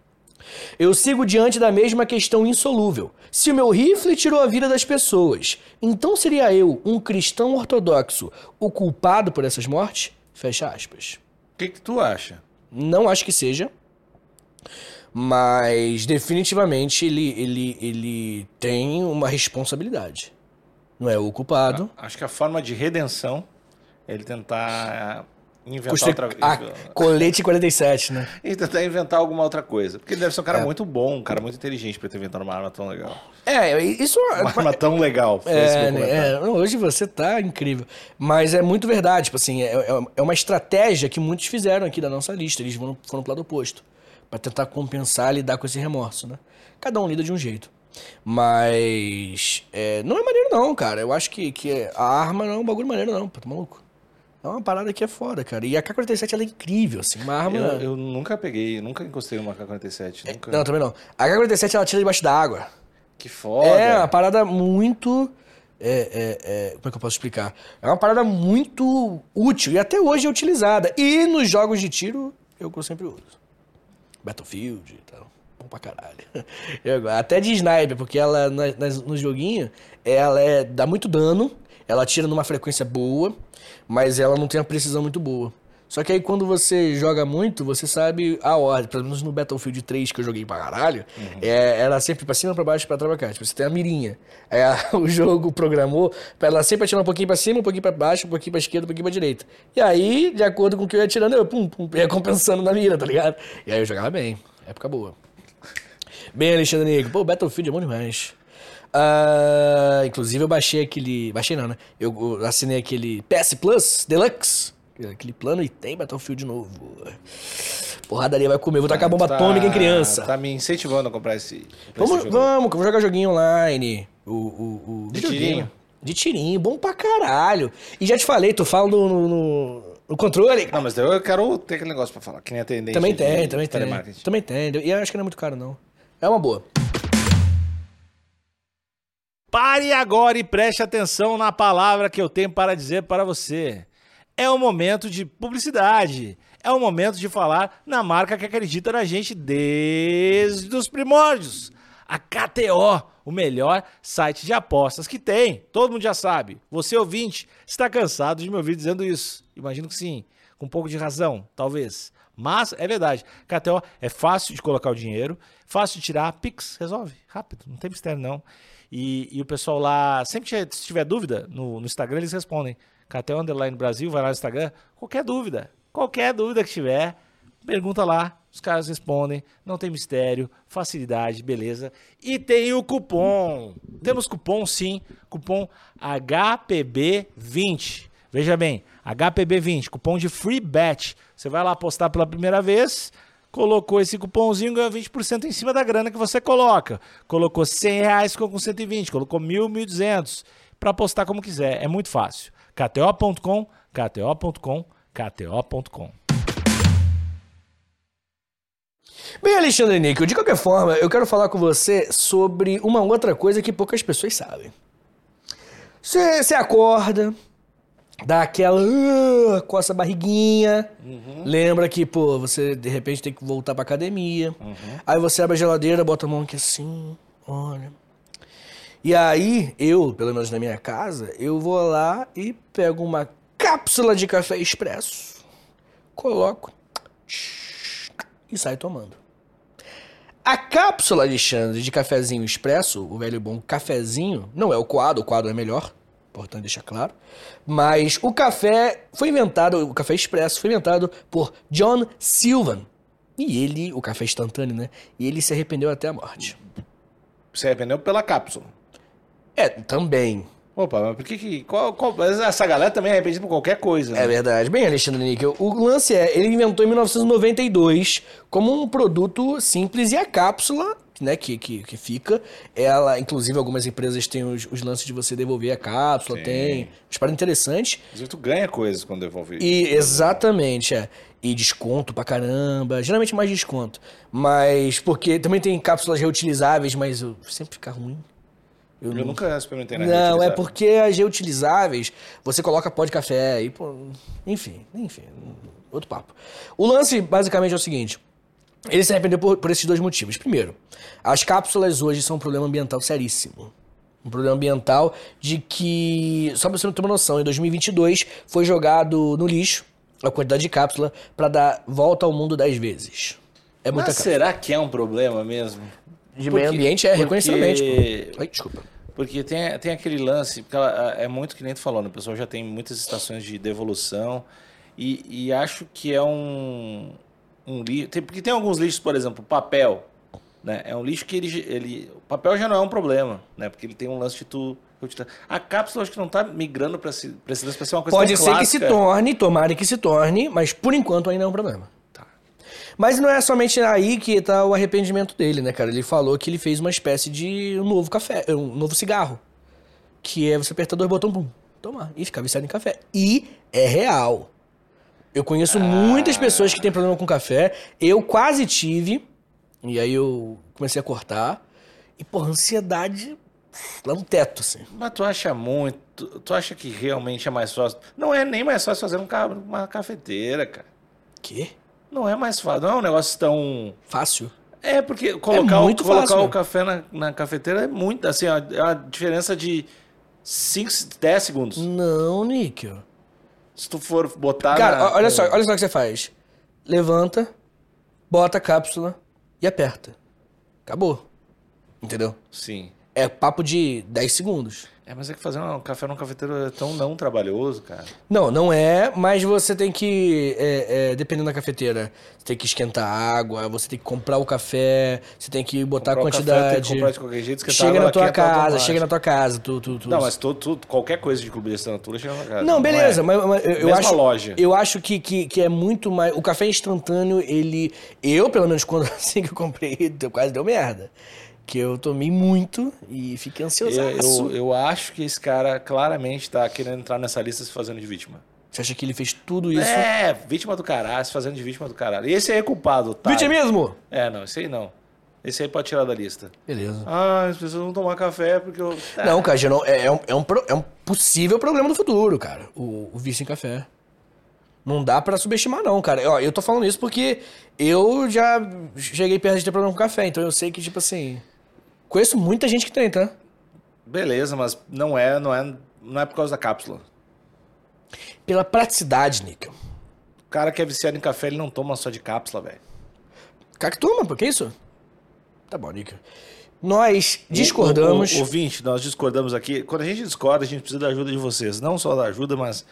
Eu sigo diante da mesma questão insolúvel. Se o meu rifle tirou a vida das pessoas, então seria eu, um cristão ortodoxo, o culpado por essas mortes? Fecha aspas. O que, que tu acha? Não acho que seja. Mas definitivamente ele, ele, ele tem uma responsabilidade. Não é o culpado. Acho que a forma de redenção é ele tentar inventar outra ah, colete 47, né? E tentar inventar alguma outra coisa. Porque ele deve ser um cara muito bom, um cara muito inteligente pra ter inventado uma arma tão legal. É, isso Uma arma tão legal. É, né, é, hoje você tá incrível. Mas é muito verdade, tipo assim, é, é- é uma estratégia que muitos fizeram aqui da nossa lista. Eles foram, foram pro lado oposto. Pra tentar compensar e lidar com esse remorso, né? Cada um lida de um jeito. Mas. é, não é maneiro, não, cara. Eu acho que, que a arma não é um bagulho maneiro, não, pô, tá maluco? É uma parada que é foda, cara. E a K-47 ela é incrível, assim. Uma arma. Eu, eu nunca peguei, nunca encostei numa K-47. Nunca... Não, também não. A K-47 ela tira debaixo da água. Que foda. É uma parada muito. é, é, é, como é que eu posso explicar? É uma parada muito útil e até hoje é utilizada. E nos jogos de tiro, eu sempre uso. Battlefield e tal. Bom pra caralho. Eu até de sniper, porque ela nas- no joguinho, ela é, dá muito dano, ela tira numa frequência boa, mas ela não tem uma precisão muito boa. Só que aí quando você joga muito, você sabe a ordem. Pelo menos no Battlefield 3 que eu joguei pra caralho, é, era sempre pra cima, pra baixo, pra trás, pra cá. Tipo, você tem a mirinha. A- o jogo programou pra ela sempre atirar um pouquinho pra cima, um pouquinho pra baixo, um pouquinho pra esquerda, um pouquinho pra direita. E aí, de acordo com o que eu ia atirando, eu pum, pum, ia compensando na mira, tá ligado? E aí eu jogava bem. Época boa. Bem, Alexandre Negro. Pô, Battlefield é bom demais. Ah, inclusive eu baixei aquele. Baixei não, né? Eu, eu assinei aquele PS Plus Deluxe. Aquele plano e tem Battlefield novo. Porradaria vai comer. Vou tacar bomba Tá- atômica em criança. Tá me incentivando a comprar esse. Vamos, esse vamos, vou jogar joguinho online. O, o, o De videogame. tirinho? De tirinho, bom pra caralho. E já te falei, tu fala no, no, no- no controle. Não, mas eu quero ter aquele negócio pra falar, que nem atendente. Também tem, também tem. Também tem. E eu acho que não é muito caro, não. É uma boa. Pare agora e preste atenção na palavra que eu tenho para dizer para você. É o momento de publicidade. É o momento de falar na marca que acredita na gente desde os primórdios. A KTO, o melhor site de apostas que tem. Todo mundo já sabe. Você ouvinte está cansado de me ouvir dizendo isso. Imagino que sim. Com um pouco de razão, talvez. Mas é verdade. KTO é fácil de colocar o dinheiro, fácil de tirar, Pix, resolve, rápido, não tem mistério não. E, e o pessoal lá, sempre se tiver dúvida no, no Instagram, eles respondem. KTO Underline Brasil, vai lá no Instagram, qualquer dúvida, qualquer dúvida que tiver, pergunta lá, os caras respondem, não tem mistério, facilidade, beleza. E tem o cupom. Temos cupom sim, cupom HPB20. Veja bem, HPB20, cupom de free bet. Você vai lá apostar pela primeira vez, colocou esse cupomzinho, ganha 20% em cima da grana que você coloca. Colocou 100 reais, ficou com 120, colocou 1.000, 1.200, para apostar como quiser. É muito fácil. KTO.com, KTO.com, KTO.com. Bem, Alexandre Níquel, de qualquer forma, eu quero falar com você sobre uma outra coisa que poucas pessoas sabem. Você, você acorda, dá aquela uh, coça a barriguinha, Uhum. lembra que, pô, você de repente tem que voltar pra academia. Aí você abre a geladeira, bota a mão aqui assim, olha. E aí, eu, pelo menos na minha casa, eu vou lá e pego uma cápsula de café expresso, coloco e saio tomando. A cápsula, Alexandre, de cafezinho expresso, o velho bom cafezinho, não é o coado, o coado é melhor, importante deixar claro. Mas o café foi inventado, o café expresso foi inventado por John Sylvan. E ele, o café instantâneo, né? E ele se arrependeu até a morte. Você arrependeu pela cápsula. É, também. Opa, mas por que que... Qual, qual- essa galera também é arrependida por qualquer coisa. É né? verdade. Bem, Alexandre Níquel, o lance é, ele inventou em 1992 como um produto simples e a cápsula, né, que, que, que fica, ela, inclusive algumas empresas têm os, os lances de você devolver a cápsula, Sim. tem, uns para interessantes. Inclusive, tu ganha coisas quando devolve. E exatamente, é. E desconto pra caramba, geralmente mais desconto. Mas, porque também tem cápsulas reutilizáveis, mas eu, sempre fica ruim. Eu nunca experimentei na Não, é porque as reutilizáveis, você coloca pó de café e, pô, enfim, enfim, outro papo. O lance, basicamente, é o seguinte. Ele se arrependeu por, por esses dois motivos. Primeiro, as cápsulas hoje são um problema ambiental seríssimo. Um problema ambiental de que, só pra você ter uma noção, em 2022 foi jogado no lixo a quantidade de cápsula pra dar volta ao mundo 10 vezes. É muita Mas cápsula. será que é um problema mesmo? De meio ambiente é reconhecidamente. porque-. Ai, desculpa. Porque tem, tem aquele lance, porque ela, é muito que nem tu falou, né? O pessoal já tem muitas estações de devolução e, e acho que é um, um lixo. Tem, porque tem alguns lixos, por exemplo, papel. Né? É um lixo que ele, ele. O papel já não é um problema, né? Porque ele tem um lance de tu. A cápsula acho que não tá migrando para esse, lance pra ser uma coisa Pode ser que se clássica. torne, tomara que se torne, mas por enquanto ainda é um problema. Tá. Mas não é somente aí que tá o arrependimento dele, né, cara? Ele falou que ele fez uma espécie de um novo café, um novo cigarro. Que é você apertar dois botões, pum, tomar. E ficar viciado em café. E é real. Eu conheço muitas pessoas que têm problema com café. Eu quase tive. E aí eu comecei a cortar. E, porra, ansiedade lá no teto, assim. Mas tu acha muito. Tu, acha que realmente é mais fácil? Não é nem mais fácil fazer um ca- uma cafeteira, cara. Quê? Não é mais fácil. Não é um negócio tão. Fácil. É, porque colocar, o, muito colocar fácil, o café na, na cafeteira é muito. Assim, é uma diferença de 5, 10 segundos. Não, Níquel. Se tu for botar. Cara, na- olha só, olha só o que você faz. Levanta, bota a cápsula e aperta. Acabou. Entendeu? Sim. É papo de 10 segundos. É, mas é que fazer um café numa cafeteira é tão não trabalhoso, cara. Não, não é, mas você tem que, é, é, dependendo da cafeteira, você tem que esquentar a água, você tem que comprar o café, você tem que botar Comprar a o café, tem que quantidade. comprar de qualquer jeito, chega na tua casa, chega na tua casa, tu, tu, tu- Não, mas tu, tu- qualquer coisa de clube de assinatura chega na casa. Não, beleza, é. mas, mas eu, Mesma acho, loja. eu acho que, que, que é muito mais. O café instantâneo, ele. Eu, pelo menos, quando assim que eu comprei, quase deu merda. Que eu tomei muito e fiquei ansioso. Eu, eu, eu acho que esse cara claramente tá querendo entrar nessa lista se fazendo de vítima. Você acha que ele fez tudo isso? É, vítima do caralho, se fazendo de vítima do caralho. E esse aí é culpado, tá? Vitimismo! É, não, esse aí não. Esse aí pode tirar da lista. Beleza. Ah, as pessoas vão tomar café porque eu. Ah, Não, cara, não, é, é um, é, um, é um possível problema do futuro, cara. O, o vício em café. Não dá pra subestimar, não, cara. Ó, eu tô falando isso porque eu já cheguei perto de ter problema com café, então eu sei que, tipo assim. Conheço muita gente que tem, tá? Beleza, mas não é, não é, não é por causa da cápsula. Pela praticidade, Níquel. cara que é viciado em café, ele não toma só de cápsula, velho. Cara que toma, pô, que isso? Tá bom, Nico. Nós discordamos. O, o, ouvinte, nós discordamos aqui. Quando a gente discorda, a gente precisa da ajuda de vocês. Não só da ajuda, mas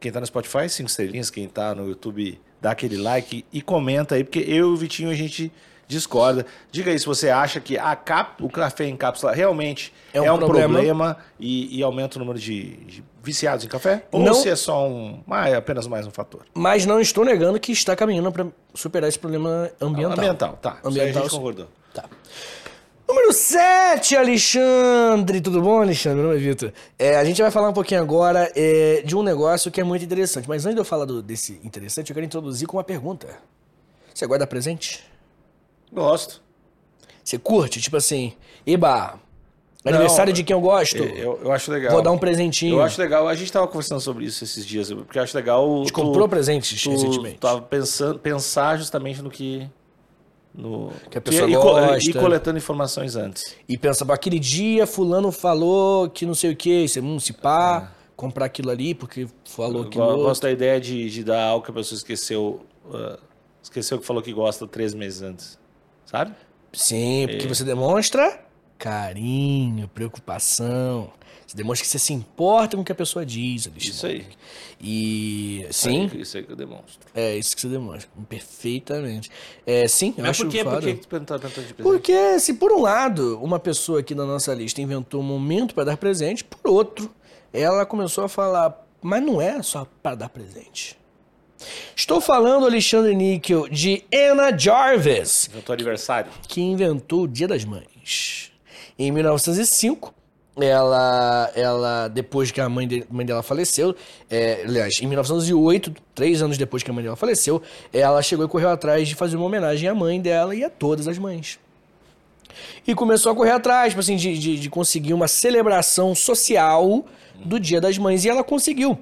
quem tá no Spotify, cinco estrelinhas. Quem tá no YouTube, dá aquele like e comenta aí, porque eu e o Vitinho a gente discorda. Diga aí se você acha que a cap, o café em cápsula realmente é um, é um problema, problema e, e, aumenta o número de, de, viciados em café? Ou não, se é só um. Ah, é apenas mais um fator. Mas não estou negando que está caminhando para superar esse problema ambiental. Ambiental, tá. Ambiental, a gente concordou. Tá. Número 7, Alexandre. Tudo bom, Alexandre? Meu nome é Vitor. É, a gente vai falar um pouquinho agora é, de um negócio que é muito interessante. Mas antes de eu falar do, desse interessante, eu quero introduzir com uma pergunta. Você guarda presente? Gosto. Você curte? Tipo assim, eba, aniversário Não, de quem eu gosto. Eu, eu acho legal. Vou dar um presentinho. Eu acho legal. A gente tava conversando sobre isso esses dias, porque eu acho legal. A gente tu, comprou presentes tu, recentemente. Tava pensando, pensar justamente no que. No, que a pessoa e, gosta. E coletando informações antes. E pensa, aquele dia fulano falou que não sei o que, você não se pá, é. comprar aquilo ali porque falou que. Eu gosto da ideia de, de dar algo que a pessoa esqueceu. Uh, esqueceu que falou que gosta três meses antes sabe? Sim, porque e... você demonstra carinho, preocupação. Você demonstra que você se importa com o que a pessoa diz, Alexandre. Isso aí. E sim. É isso aí que eu demonstro. É isso que você demonstra. Perfeitamente. É, sim, eu Mas acho por quê? Por que tu perguntou tanto de presente? Porque se por um lado uma pessoa aqui na nossa lista inventou um momento para dar presente, por outro, ela começou a falar, mas não é só para dar presente. Estou falando, Alexandre Níquel, de Anna Jarvis. Inventou aniversário. Que inventou o Dia das Mães. Em 1905, ela, ela depois que a mãe, de, mãe dela faleceu, é, aliás, em 1908, três anos depois que a mãe dela faleceu, ela chegou e correu atrás de fazer uma homenagem à mãe dela e a todas as mães. E começou a correr atrás, tipo assim, de, de, de conseguir uma celebração social do Dia das Mães. E ela conseguiu.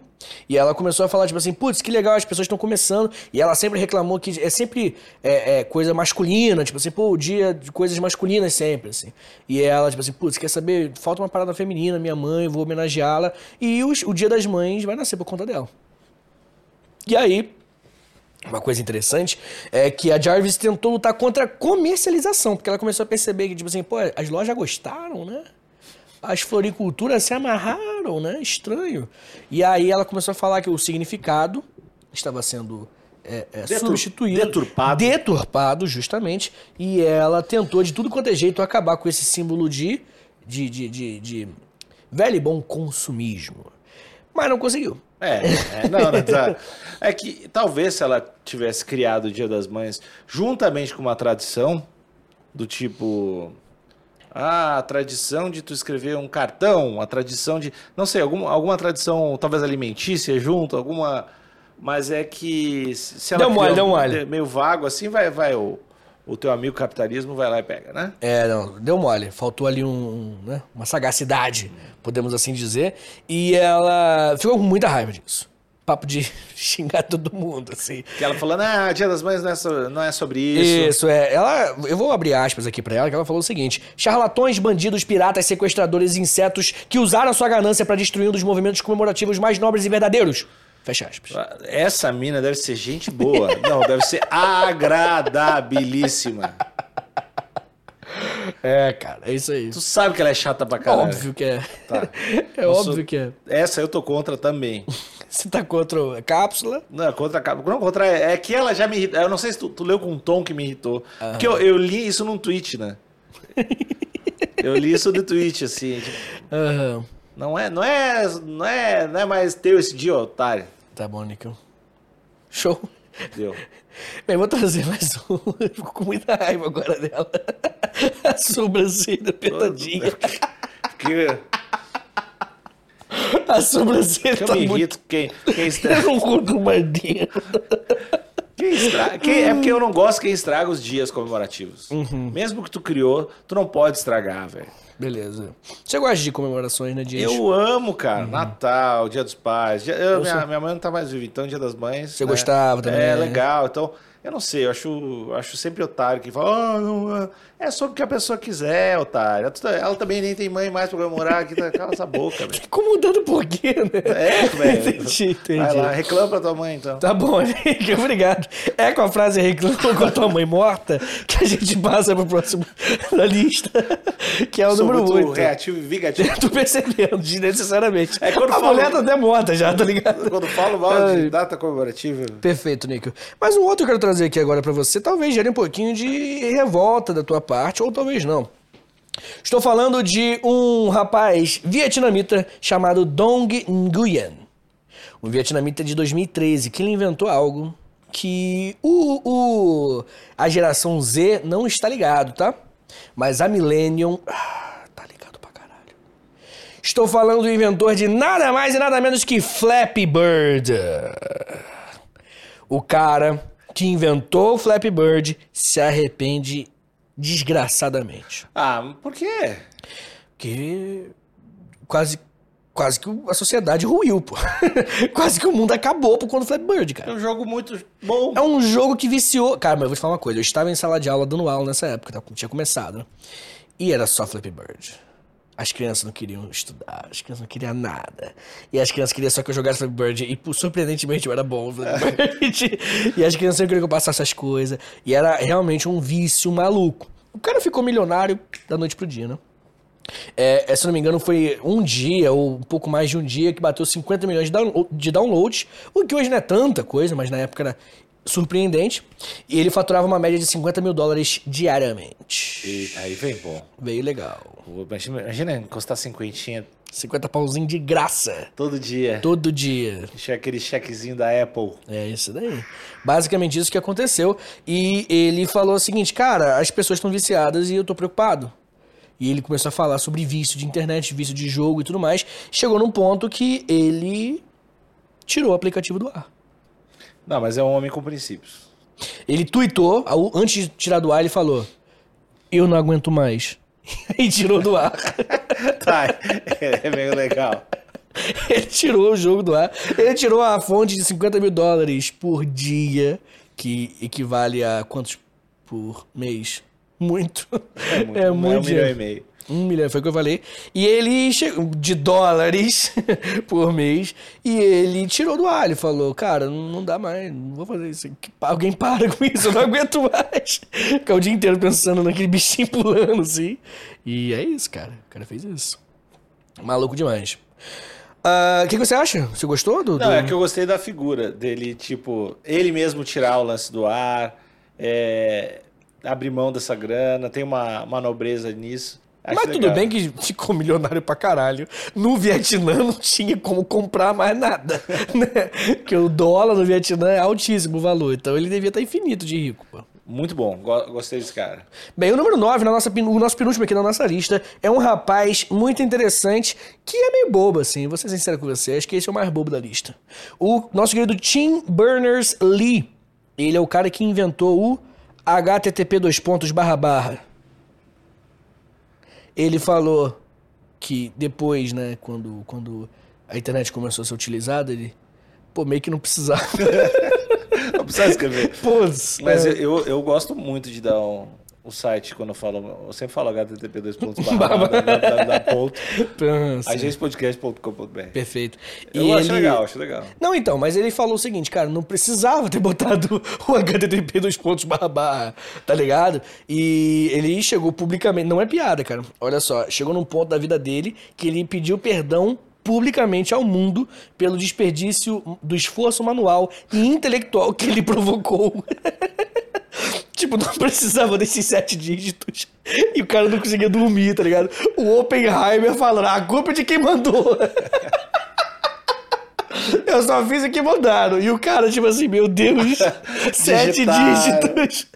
E ela começou a falar, tipo assim, putz, que legal, as pessoas estão começando. E ela sempre reclamou que é sempre é, é, coisa masculina, tipo assim, pô, o dia de coisas masculinas sempre, assim. E ela, tipo assim, putz, quer saber? Falta uma parada feminina, minha mãe, vou homenageá-la. E os, o dia das mães vai nascer por conta dela. E aí, uma coisa interessante é que a Jarvis tentou lutar contra a comercialização, porque ela começou a perceber que, tipo assim, pô, as lojas gostaram, né? As floriculturas se amarraram, né? Estranho. E aí ela começou a falar que o significado estava sendo é, é, Detur substituído. Deturpado. Deturpado, justamente. E ela tentou de tudo quanto é jeito acabar com esse símbolo de, de, de, de, de velho e bom consumismo. Mas não conseguiu. É, é, não, não, é que talvez se ela tivesse criado o Dia das Mães juntamente com uma tradição do tipo ah, a tradição de tu escrever um cartão, a tradição de. Não sei, alguma, alguma tradição talvez alimentícia junto, alguma. Mas é que se ela mole, deu mole. meio vago assim, vai, vai o, o teu amigo capitalismo vai lá e pega, né? É, não, deu mole. Faltou ali um, né, uma sagacidade, podemos assim dizer. E ela ficou com muita raiva disso papo de xingar todo mundo, assim. Que ela falando, ah, Dia das Mães não é, so, não é sobre isso. Isso, é. Ela, eu vou abrir aspas aqui pra ela, que ela falou o seguinte: charlatões, bandidos, piratas, sequestradores, insetos que usaram sua ganância para destruir um dos movimentos comemorativos mais nobres e verdadeiros. Fecha aspas. Essa mina deve ser gente boa. não, deve ser agradabilíssima. É, cara, é isso aí. Tu sabe que ela é chata pra caralho. Óbvio que é. Tá. É eu óbvio sou... que é. Essa eu tô contra também. Você tá contra a cápsula? Não, contra a cápsula. Não, contra. É que ela já me irritou. Eu não sei se tu, tu leu com um tom que me irritou. Aham. Porque eu, eu, li isso num tweet, né? eu li isso no tweet, assim. Tipo, Aham. Não é, não é, não é, não é mais teu esse dia, otário. Tá bom, Nickel. Show. Deu. Bem, vou trazer mais um. Eu fico com muita raiva agora dela. A sobrancelha apertadinha. Que... A sobrancelha que tá eu me muito... quem, quem estraga. Eu não curto Mardinha. Quem estraga... Quem... É porque eu não gosto quem estraga os dias comemorativos. Uhum. Mesmo que tu criou, tu não pode estragar, velho. Beleza. Você gosta de comemorações, né, Dias? Eu amo, cara. Uhum. Natal, Dia dos Pais. Dia... Eu, minha, minha mãe não tá mais viva, então Dia das Mães. Você né? gostava também? É, legal. Então, Eu não sei, eu acho, eu acho sempre otário que fala, ah, não, é- é sobre o que a pessoa quiser, otário. Ela também nem tem mãe mais pra morar aqui, tá, cala essa boca, velho. Incomodando por quê, né? É, velho. Entendi, entendi. Vai lá, reclama pra tua mãe, então. Tá bom, Henrique, obrigado. É com a frase reclama com a tua mãe morta que a gente passa pro próximo da lista, que é o Sou número muito 8. reativo e vingativo. Tô percebendo, desnecessariamente. É quando a fala- mulher tá até morta já, tá ligado? Quando falo mal de data comemorativa, Perfeito, Nico. Mas um outro que eu quero trazer aqui agora pra você, talvez gere um pouquinho de revolta da tua parte, ou talvez não. Estou falando de um rapaz vietnamita chamado Dong Nguyen. Um vietnamita de 2013, que ele inventou algo que o, o- a geração Z não está ligado, tá? Mas a Millennium ah, tá ligado pra caralho. Estou falando do inventor de nada mais e nada menos que Flappy Bird. O cara que inventou o Flappy Bird se arrepende desgraçadamente. Ah, por quê? Que quase, quase que a sociedade ruiu, pô. quase que o mundo acabou por conta do Flappy Bird, É cara. um jogo muito bom. É um jogo que viciou. Cara, mas eu vou te falar uma coisa. Eu estava em sala de aula dando aula nessa época, tá? tinha começado, né? E era só Flappy Bird. As crianças não queriam estudar, as crianças não queriam nada. E as crianças queriam só que eu jogasse Flappy Bird. E surpreendentemente eu era bom no Flappy Bird. e as crianças não queriam que eu passasse as coisas. E era realmente um vício maluco. O cara ficou milionário da noite pro dia, né? É, é, se não me engano, foi um dia, ou um pouco mais de um dia, que bateu 50 milhões de, download, de downloads, o que hoje não é tanta coisa, mas na época era surpreendente. E ele faturava uma média de 50 mil dólares diariamente. E aí vem bom. Veio legal. Imagina, imagina encostar cinquentinha 50 pauzinho de graça. todo dia. Todo dia. Deixar aquele chequezinho da Apple. É isso daí. Basicamente isso que aconteceu. E ele falou o seguinte, cara, as pessoas estão viciadas e eu tô preocupado. E ele começou a falar sobre vício de internet, vício de jogo e tudo mais. Chegou num ponto que ele tirou o aplicativo do ar. Não, mas é um homem com princípios. Ele tweetou, antes de tirar do ar, ele falou: Eu não aguento mais. E tirou do ar. Tá, é meio legal. Ele tirou o jogo do ar. Ele tirou a fonte de 50 mil dólares por dia, que equivale a quantos por mês? Muito. É muito, É um muito milhão e dinheiro. meio. Um milhão, foi o que eu falei. E ele chegou de dólares por mês. E ele tirou do. Ele falou: Cara, não não dá mais, não vou fazer isso. Alguém para com isso, eu não aguento mais. Ficar o dia inteiro pensando naquele bichinho pulando assim. E é isso, cara. O cara fez isso. Maluco demais. Ah, O que, que você acha? Você gostou do. Não, do- é que eu gostei da figura dele, tipo, ele mesmo tirar o lance do ar, é, abrir mão dessa grana, tem uma, uma nobreza nisso. Acho Mas tudo legal. bem que ficou milionário pra caralho. No Vietnã não tinha como comprar mais nada, né? Porque o dólar no Vietnã é altíssimo o valor. Então ele devia estar infinito de rico, pô. Muito bom, go- gostei desse cara. Bem, o número 9, na nossa, o nosso penúltimo aqui na nossa lista, é um rapaz muito interessante, que é meio bobo, assim, vou ser sincero com você, acho que esse é o mais bobo da lista. O nosso querido Tim Berners-Lee, ele é o cara que inventou o HTTP dois pontos barra barra. Ele falou que depois, né, quando, quando a internet começou a ser utilizada, ele, pô, meio que não precisava. Não precisa escrever. pô, Mas é, eu, eu, eu gosto muito de dar um, o site quando eu falo. Eu sempre falo http pensa. agenciapodcast.com.br. Perfeito. Eu acho legal, acho legal. Não, então, mas ele falou o seguinte, cara, não precisava ter botado o HTTP dos pontos barra barra, tá ligado? E ele chegou publicamente, não é piada, cara. Olha só, chegou num ponto da vida dele que ele pediu perdão publicamente ao mundo pelo desperdício do esforço manual e intelectual que ele provocou. Tipo, não precisava desses sete dígitos. E o cara não conseguia dormir, tá ligado? O Oppenheimer falando, "Ah, a culpa é de quem mandou. Eu só fiz o que mandaram. E o cara, tipo assim, meu Deus, sete dígitos.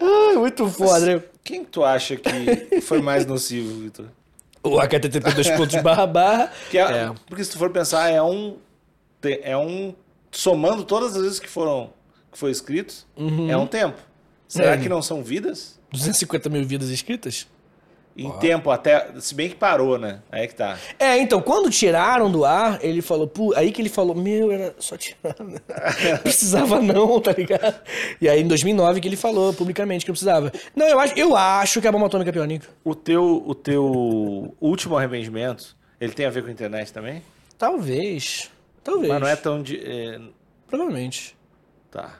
Ai, muito foda, né? Quem tu acha que foi mais nocivo, Vitor? O HTTP dois pontos barra barra. Que é- É. Porque se tu for pensar, é um. É um. Somando todas as vezes que foram. Que foi escritos, é um tempo. Será É. que não são vidas? 250 mil vidas escritas? Em tempo até. Se bem que parou, né? Aí que tá. É, então, quando tiraram do ar, ele falou, pô, aí que ele falou, meu, era só tirar. né? Não precisava não, tá ligado? E aí em 2009 que ele falou publicamente que não precisava. Não, eu acho, eu acho que a bomba atômica é pior, Nico. O teu, o teu último arrependimento, ele tem a ver com a internet também? Talvez. Talvez. Mas não é tão de. é, Provavelmente. Tá.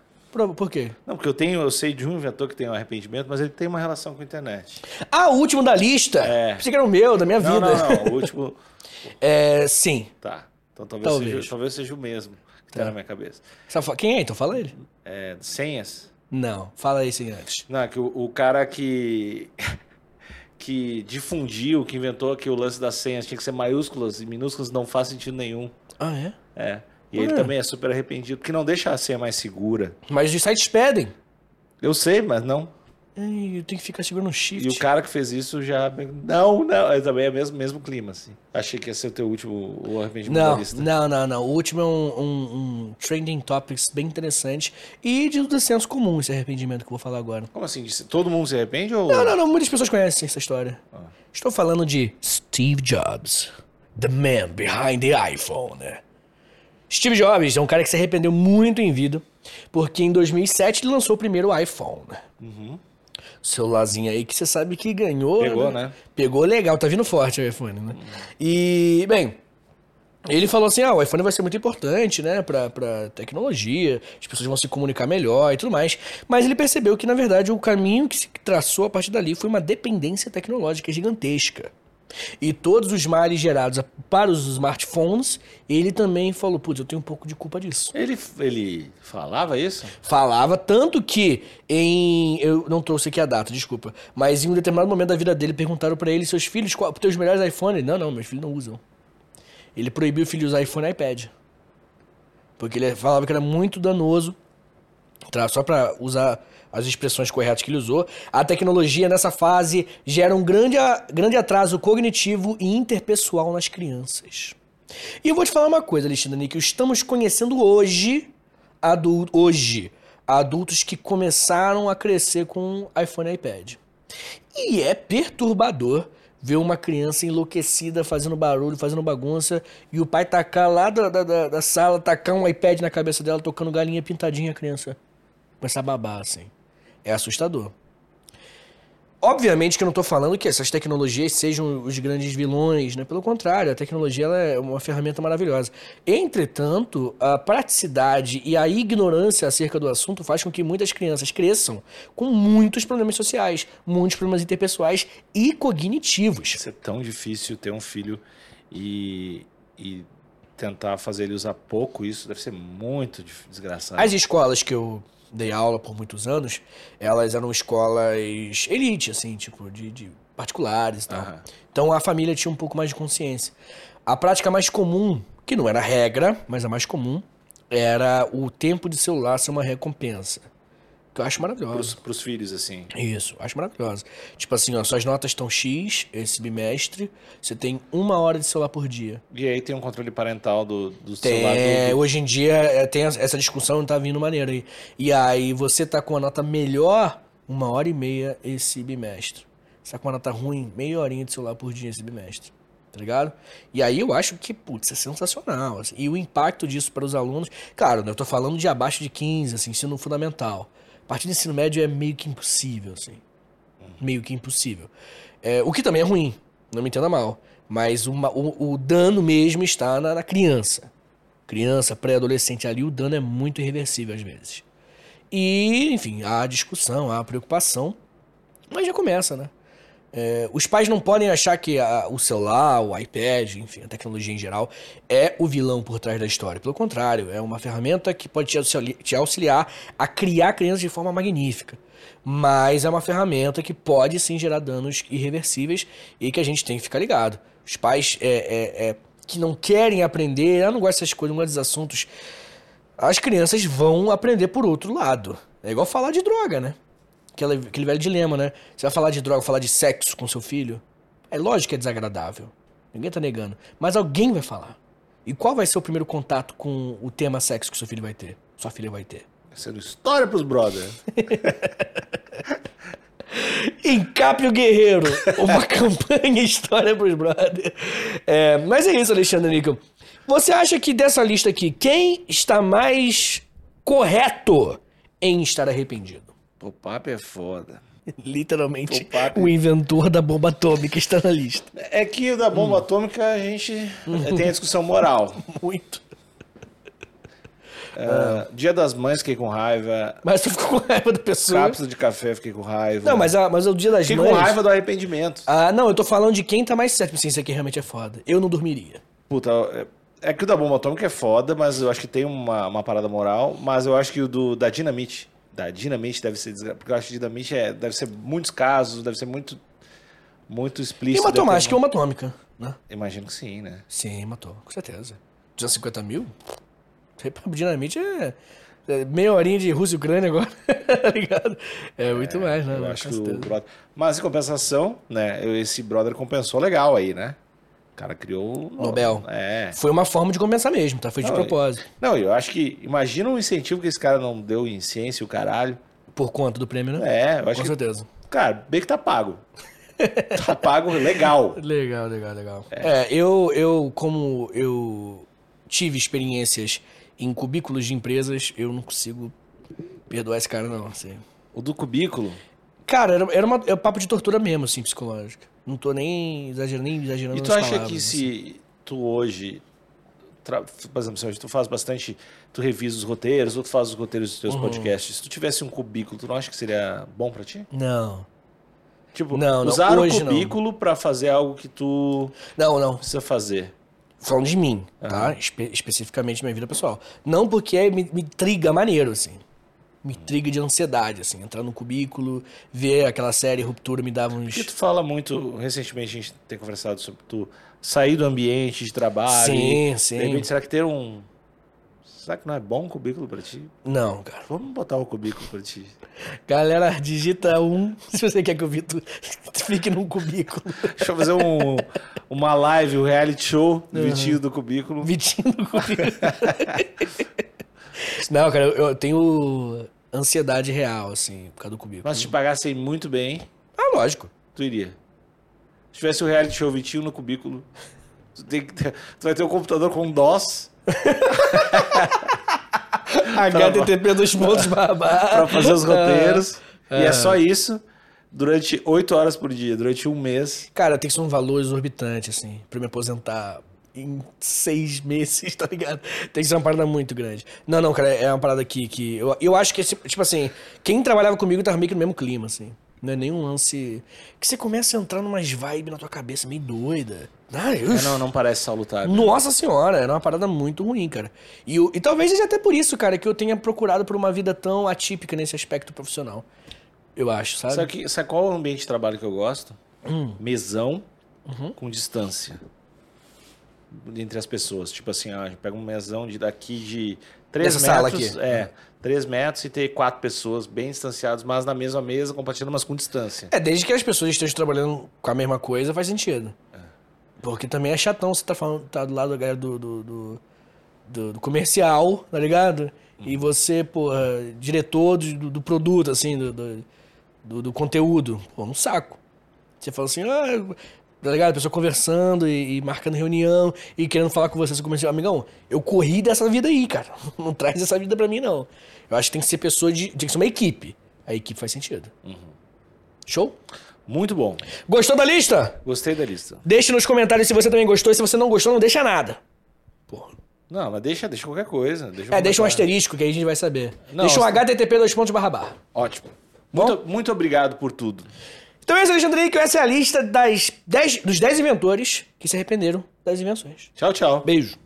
Por quê? Não, porque eu tenho, eu sei de um inventor que tem um arrependimento, mas ele tem uma relação com a internet. Ah, o último da lista? É. Pensei que era o meu, da minha Não, vida. não, não. O último. É, sim. Tá. Então talvez, Talvez. Seja, talvez seja o mesmo que tá Tá. na minha cabeça. Quem é? Então fala ele. É, senhas? Não, fala aí sim antes. Não, é que o, o cara que. que difundiu, que inventou que o lance das senhas tinha que ser maiúsculas e minúsculas não faz sentido nenhum. Ah, é? É. E ele Ué. também é super arrependido, porque não deixa a senha mais segura. Mas os sites pedem. Eu sei, mas não. Eu tenho que ficar segurando um shift. E o cara que fez isso já. Não, não. É também é o mesmo, mesmo clima, assim. Achei que ia ser o teu último o arrependimento da Não, lista. não, não, não. O último é um, um, um trending topics bem interessante e de do senso comum esse arrependimento que eu vou falar agora. Como assim? Todo mundo se arrepende ou. Não, não, não. Muitas pessoas conhecem essa história. Estou falando de Steve Jobs, the man behind the iPhone. Né? Steve Jobs é um cara que se arrependeu muito em vida, porque em 2007 ele lançou o primeiro iPhone. Uhum. Celularzinho aí que você sabe que ganhou. Pegou, né? Pegou legal, tá vindo forte o iPhone, né? E, bem, ele falou assim: ah, o iPhone vai ser muito importante, né, pra, pra tecnologia, as pessoas vão se comunicar melhor e tudo mais. Mas ele percebeu que, na verdade, o caminho que se traçou a partir dali foi uma dependência tecnológica gigantesca. E todos os males gerados para os smartphones, ele também falou: putz, eu tenho um pouco de culpa disso. Ele, ele falava isso? Falava tanto que em. Eu não trouxe aqui a data, desculpa. Mas em um determinado momento da vida dele, perguntaram pra ele: seus filhos, qual teus melhores iPhone? Ele, Não, não, meus filhos não usam. Ele proibiu o filho de usar iPhone e iPad. Porque ele falava que era muito danoso. Só pra usar as expressões corretas que ele usou. A tecnologia nessa fase gera um grande, grande atraso cognitivo e interpessoal nas crianças. E eu vou te falar uma coisa, Alexandre Nick. Estamos conhecendo hoje, hoje, adultos que começaram a crescer com iPhone e iPad. E é perturbador ver uma criança enlouquecida fazendo barulho, fazendo bagunça, e o pai tacar lá da, da- da sala, tacar um iPad na cabeça dela, tocando galinha pintadinha, a criança começar a babar, assim. É assustador. Obviamente que eu não tô falando que essas tecnologias sejam os grandes vilões, né? Pelo contrário, a tecnologia ela é uma ferramenta maravilhosa. Entretanto, a praticidade e a ignorância acerca do assunto faz com que muitas crianças cresçam com muitos problemas sociais, muitos problemas interpessoais e cognitivos. Isso é tão difícil ter um filho e, e tentar fazer ele usar pouco isso deve ser muito desgraçado. As escolas que eu dei aula por muitos anos, elas eram escolas elite, assim, tipo, de, de particulares e tal. Aham. Então a família tinha um pouco mais de consciência. A prática mais comum, que não era regra, mas a mais comum, era o tempo de celular ser uma recompensa. Que eu acho maravilhosa. Pros, pros filhos, assim. Isso, acho maravilhosa. Tipo assim, ó, suas notas estão X esse bimestre, você tem uma hora de celular por dia. E aí tem um controle parental do, do Tem, celular do, hoje em dia é, tem essa essa discussão tá vindo maneira aí. E aí você tá com a nota melhor uma hora e meia esse bimestre. Você tá com a nota ruim, meia horinha de celular por dia esse bimestre. Tá ligado? E aí eu acho que, putz, é sensacional. assim. E o impacto disso para os alunos. Claro, né, eu tô falando de abaixo de 15, assim, ensino fundamental. Partir do ensino médio é meio que impossível, assim. Meio que impossível. É, o que também é ruim, não me entenda mal. Mas uma- o, o dano mesmo está na, na criança. Criança, pré-adolescente ali, o dano é muito irreversível às vezes. E, enfim, há discussão, há preocupação, mas já começa, né? É, os pais não podem achar que a- o celular, o iPad, enfim, a tecnologia em geral, é o vilão por trás da história. Pelo contrário, é uma ferramenta que pode te te auxiliar a criar crianças de forma magnífica. Mas é uma ferramenta que pode sim gerar danos irreversíveis e que a gente tem que ficar ligado. Os pais é, é, é, que não querem aprender, eu não gosto dessas coisas, não gosto desses assuntos, as crianças vão aprender por outro lado. É igual falar de droga, né? Aquela, aquele velho dilema, né? Você vai falar de droga, falar de sexo com seu filho? É lógico que é desagradável. Ninguém tá negando. Mas alguém vai falar. E qual vai ser o primeiro contato com o tema sexo que seu filho vai ter? Sua filha vai ter. Sendo história pros brothers. Encape o Guerreiro. Uma campanha história pros brothers. É, mas é isso, Alexandre Níquel. Você acha que dessa lista aqui, quem está mais correto em estar arrependido? O papo é foda. Literalmente, O o inventor da bomba atômica está na lista. É que o da bomba atômica a gente tem a discussão moral. Muito. Ah, Dia das Mães fiquei com raiva. Mas tu ficou com raiva da pessoa. Cápsula de café fiquei com raiva. Não, mas, a, mas é o dia das Fiquei mães... com raiva do arrependimento. Ah, não, eu tô falando de quem tá mais certo. Sim, isso aqui realmente é foda. Eu não dormiria. Puta, é- é que o da bomba atômica é foda, mas eu acho que tem uma, uma parada moral. Mas eu acho que o do, da dinamite. Da dinamite deve ser desgra... Porque eu acho que dinamite é, deve ser muitos casos, deve ser muito. Muito explícito. uma deve ter automática e uma- atômica, né? Imagino que sim, né? Sim, matou, com certeza. 250 mil? Dinamite é, é meia horinha de Rússia e Ucrânia agora, tá ligado? É muito mais, né? Eu acho que o brother. Mas em compensação, né? Esse brother compensou legal aí, né? O cara criou. Nobel. É. Foi uma forma de compensar mesmo, tá? Foi de Não, propósito. Não, eu acho que. Imagina o incentivo que esse cara não deu em ciência, o caralho. Por conta do prêmio, né? É, eu acho Com que. certeza. Cara, bem que tá pago. tá pago legal. Legal, legal, legal. É, eu, eu, como eu tive experiências em cubículos de empresas, eu não consigo perdoar esse cara, não, assim. O do cubículo. Cara, era, era, uma, é um papo de tortura mesmo, assim, psicológica. Não tô nem exagerando, nem exagerando E tu acha palavras, que assim. se tu hoje. tra- Por exemplo, se hoje tu faz bastante. Tu revisa os roteiros, ou tu faz os roteiros dos Uhum. teus podcasts. Se tu tivesse um cubículo, tu não acha que seria bom pra ti? Não. Tipo, Não, não, usar hoje o cubículo pra fazer algo que tu Não, não. precisa fazer. Falando de mim, tá? Espe- especificamente minha vida pessoal. Não porque me, me intriga maneiro, assim. Me intriga de ansiedade, assim. Entrar no cubículo, ver aquela série Ruptura me dava uns... Porque tu fala muito, recentemente a gente tem conversado sobre tu sair do ambiente de trabalho. Sim, e, sim. De repente, será que ter um. Será que não é bom um cubículo pra ti? Não, cara. Vamos botar o cubículo pra ti. Galera, digita um se você quer que o Vitor fique num cubículo. Deixa eu fazer um, uma live, um reality show do Vitinho do cubículo. Vitinho no cubículo. Não, cara, eu, eu tenho ansiedade real, assim, por causa do cubículo. Mas se te pagassem muito bem, Ah, lógico. tu iria. Se tivesse o reality show Vitinho no cubículo, tu, tem que ter- tu vai ter um computador com DOS HTTP dos pontos barra. pra fazer os roteiros. É. E é só isso durante oito horas por dia, durante um mês. Cara, tem que ser um valor exorbitante, assim, pra me aposentar em seis meses, tá ligado? Tem que ser uma parada muito grande. Não, não, cara, é uma parada aqui que. Eu, eu acho que, esse- tipo assim, quem trabalhava comigo tava meio que no mesmo clima, assim. Não é nenhum lance. Que você começa a entrar numas vibes na tua cabeça meio doida. Ah, eu... É, não, não parece salutar. Nossa senhora, era uma parada muito ruim, cara. E, eu- e talvez seja até por isso, cara, que eu tenha procurado por uma vida tão atípica nesse aspecto profissional. Eu acho, sabe? Sabe, que, sabe qual é o ambiente de trabalho que eu gosto? Hum. Mesão Uhum. com distância entre as pessoas. Tipo assim, ó, a gente pega um mesão de daqui de 3 Nessa sala metros. aqui. É, 3 metros e ter quatro pessoas bem distanciadas, mas na mesma mesa, compartilhando, mas com distância. É, desde que as pessoas estejam trabalhando com a mesma coisa, faz sentido. Porque também é chatão você tá falando, tá do lado da galera do, do, do, do- do comercial, tá ligado? E você, porra, diretor do, do produto, assim, do, do, do- do conteúdo. Pô, um saco. Você fala assim, ah, tá ligado? A pessoa conversando e, e marcando reunião e querendo falar com você, seu comercial. Amigão, eu corri dessa vida aí, cara. Não traz essa vida pra mim, não. Eu acho que tem que ser pessoa de. Tem que ser uma equipe. A equipe faz sentido. Show? Muito bom. Gostou da lista? Gostei da lista. Deixe nos comentários se você também gostou. E se você não gostou, não deixa nada. Porra. Não, mas deixa, deixa qualquer coisa. Deixa É, deixa um asterisco que aí a gente vai saber. Não, deixa um você- http dois pontos barra barra. Ótimo. Muito, muito obrigado por tudo. Então é isso, Alexandre, que essa é a lista das 10, dos 10 inventores que se arrependeram das invenções. Tchau, tchau. Beijo.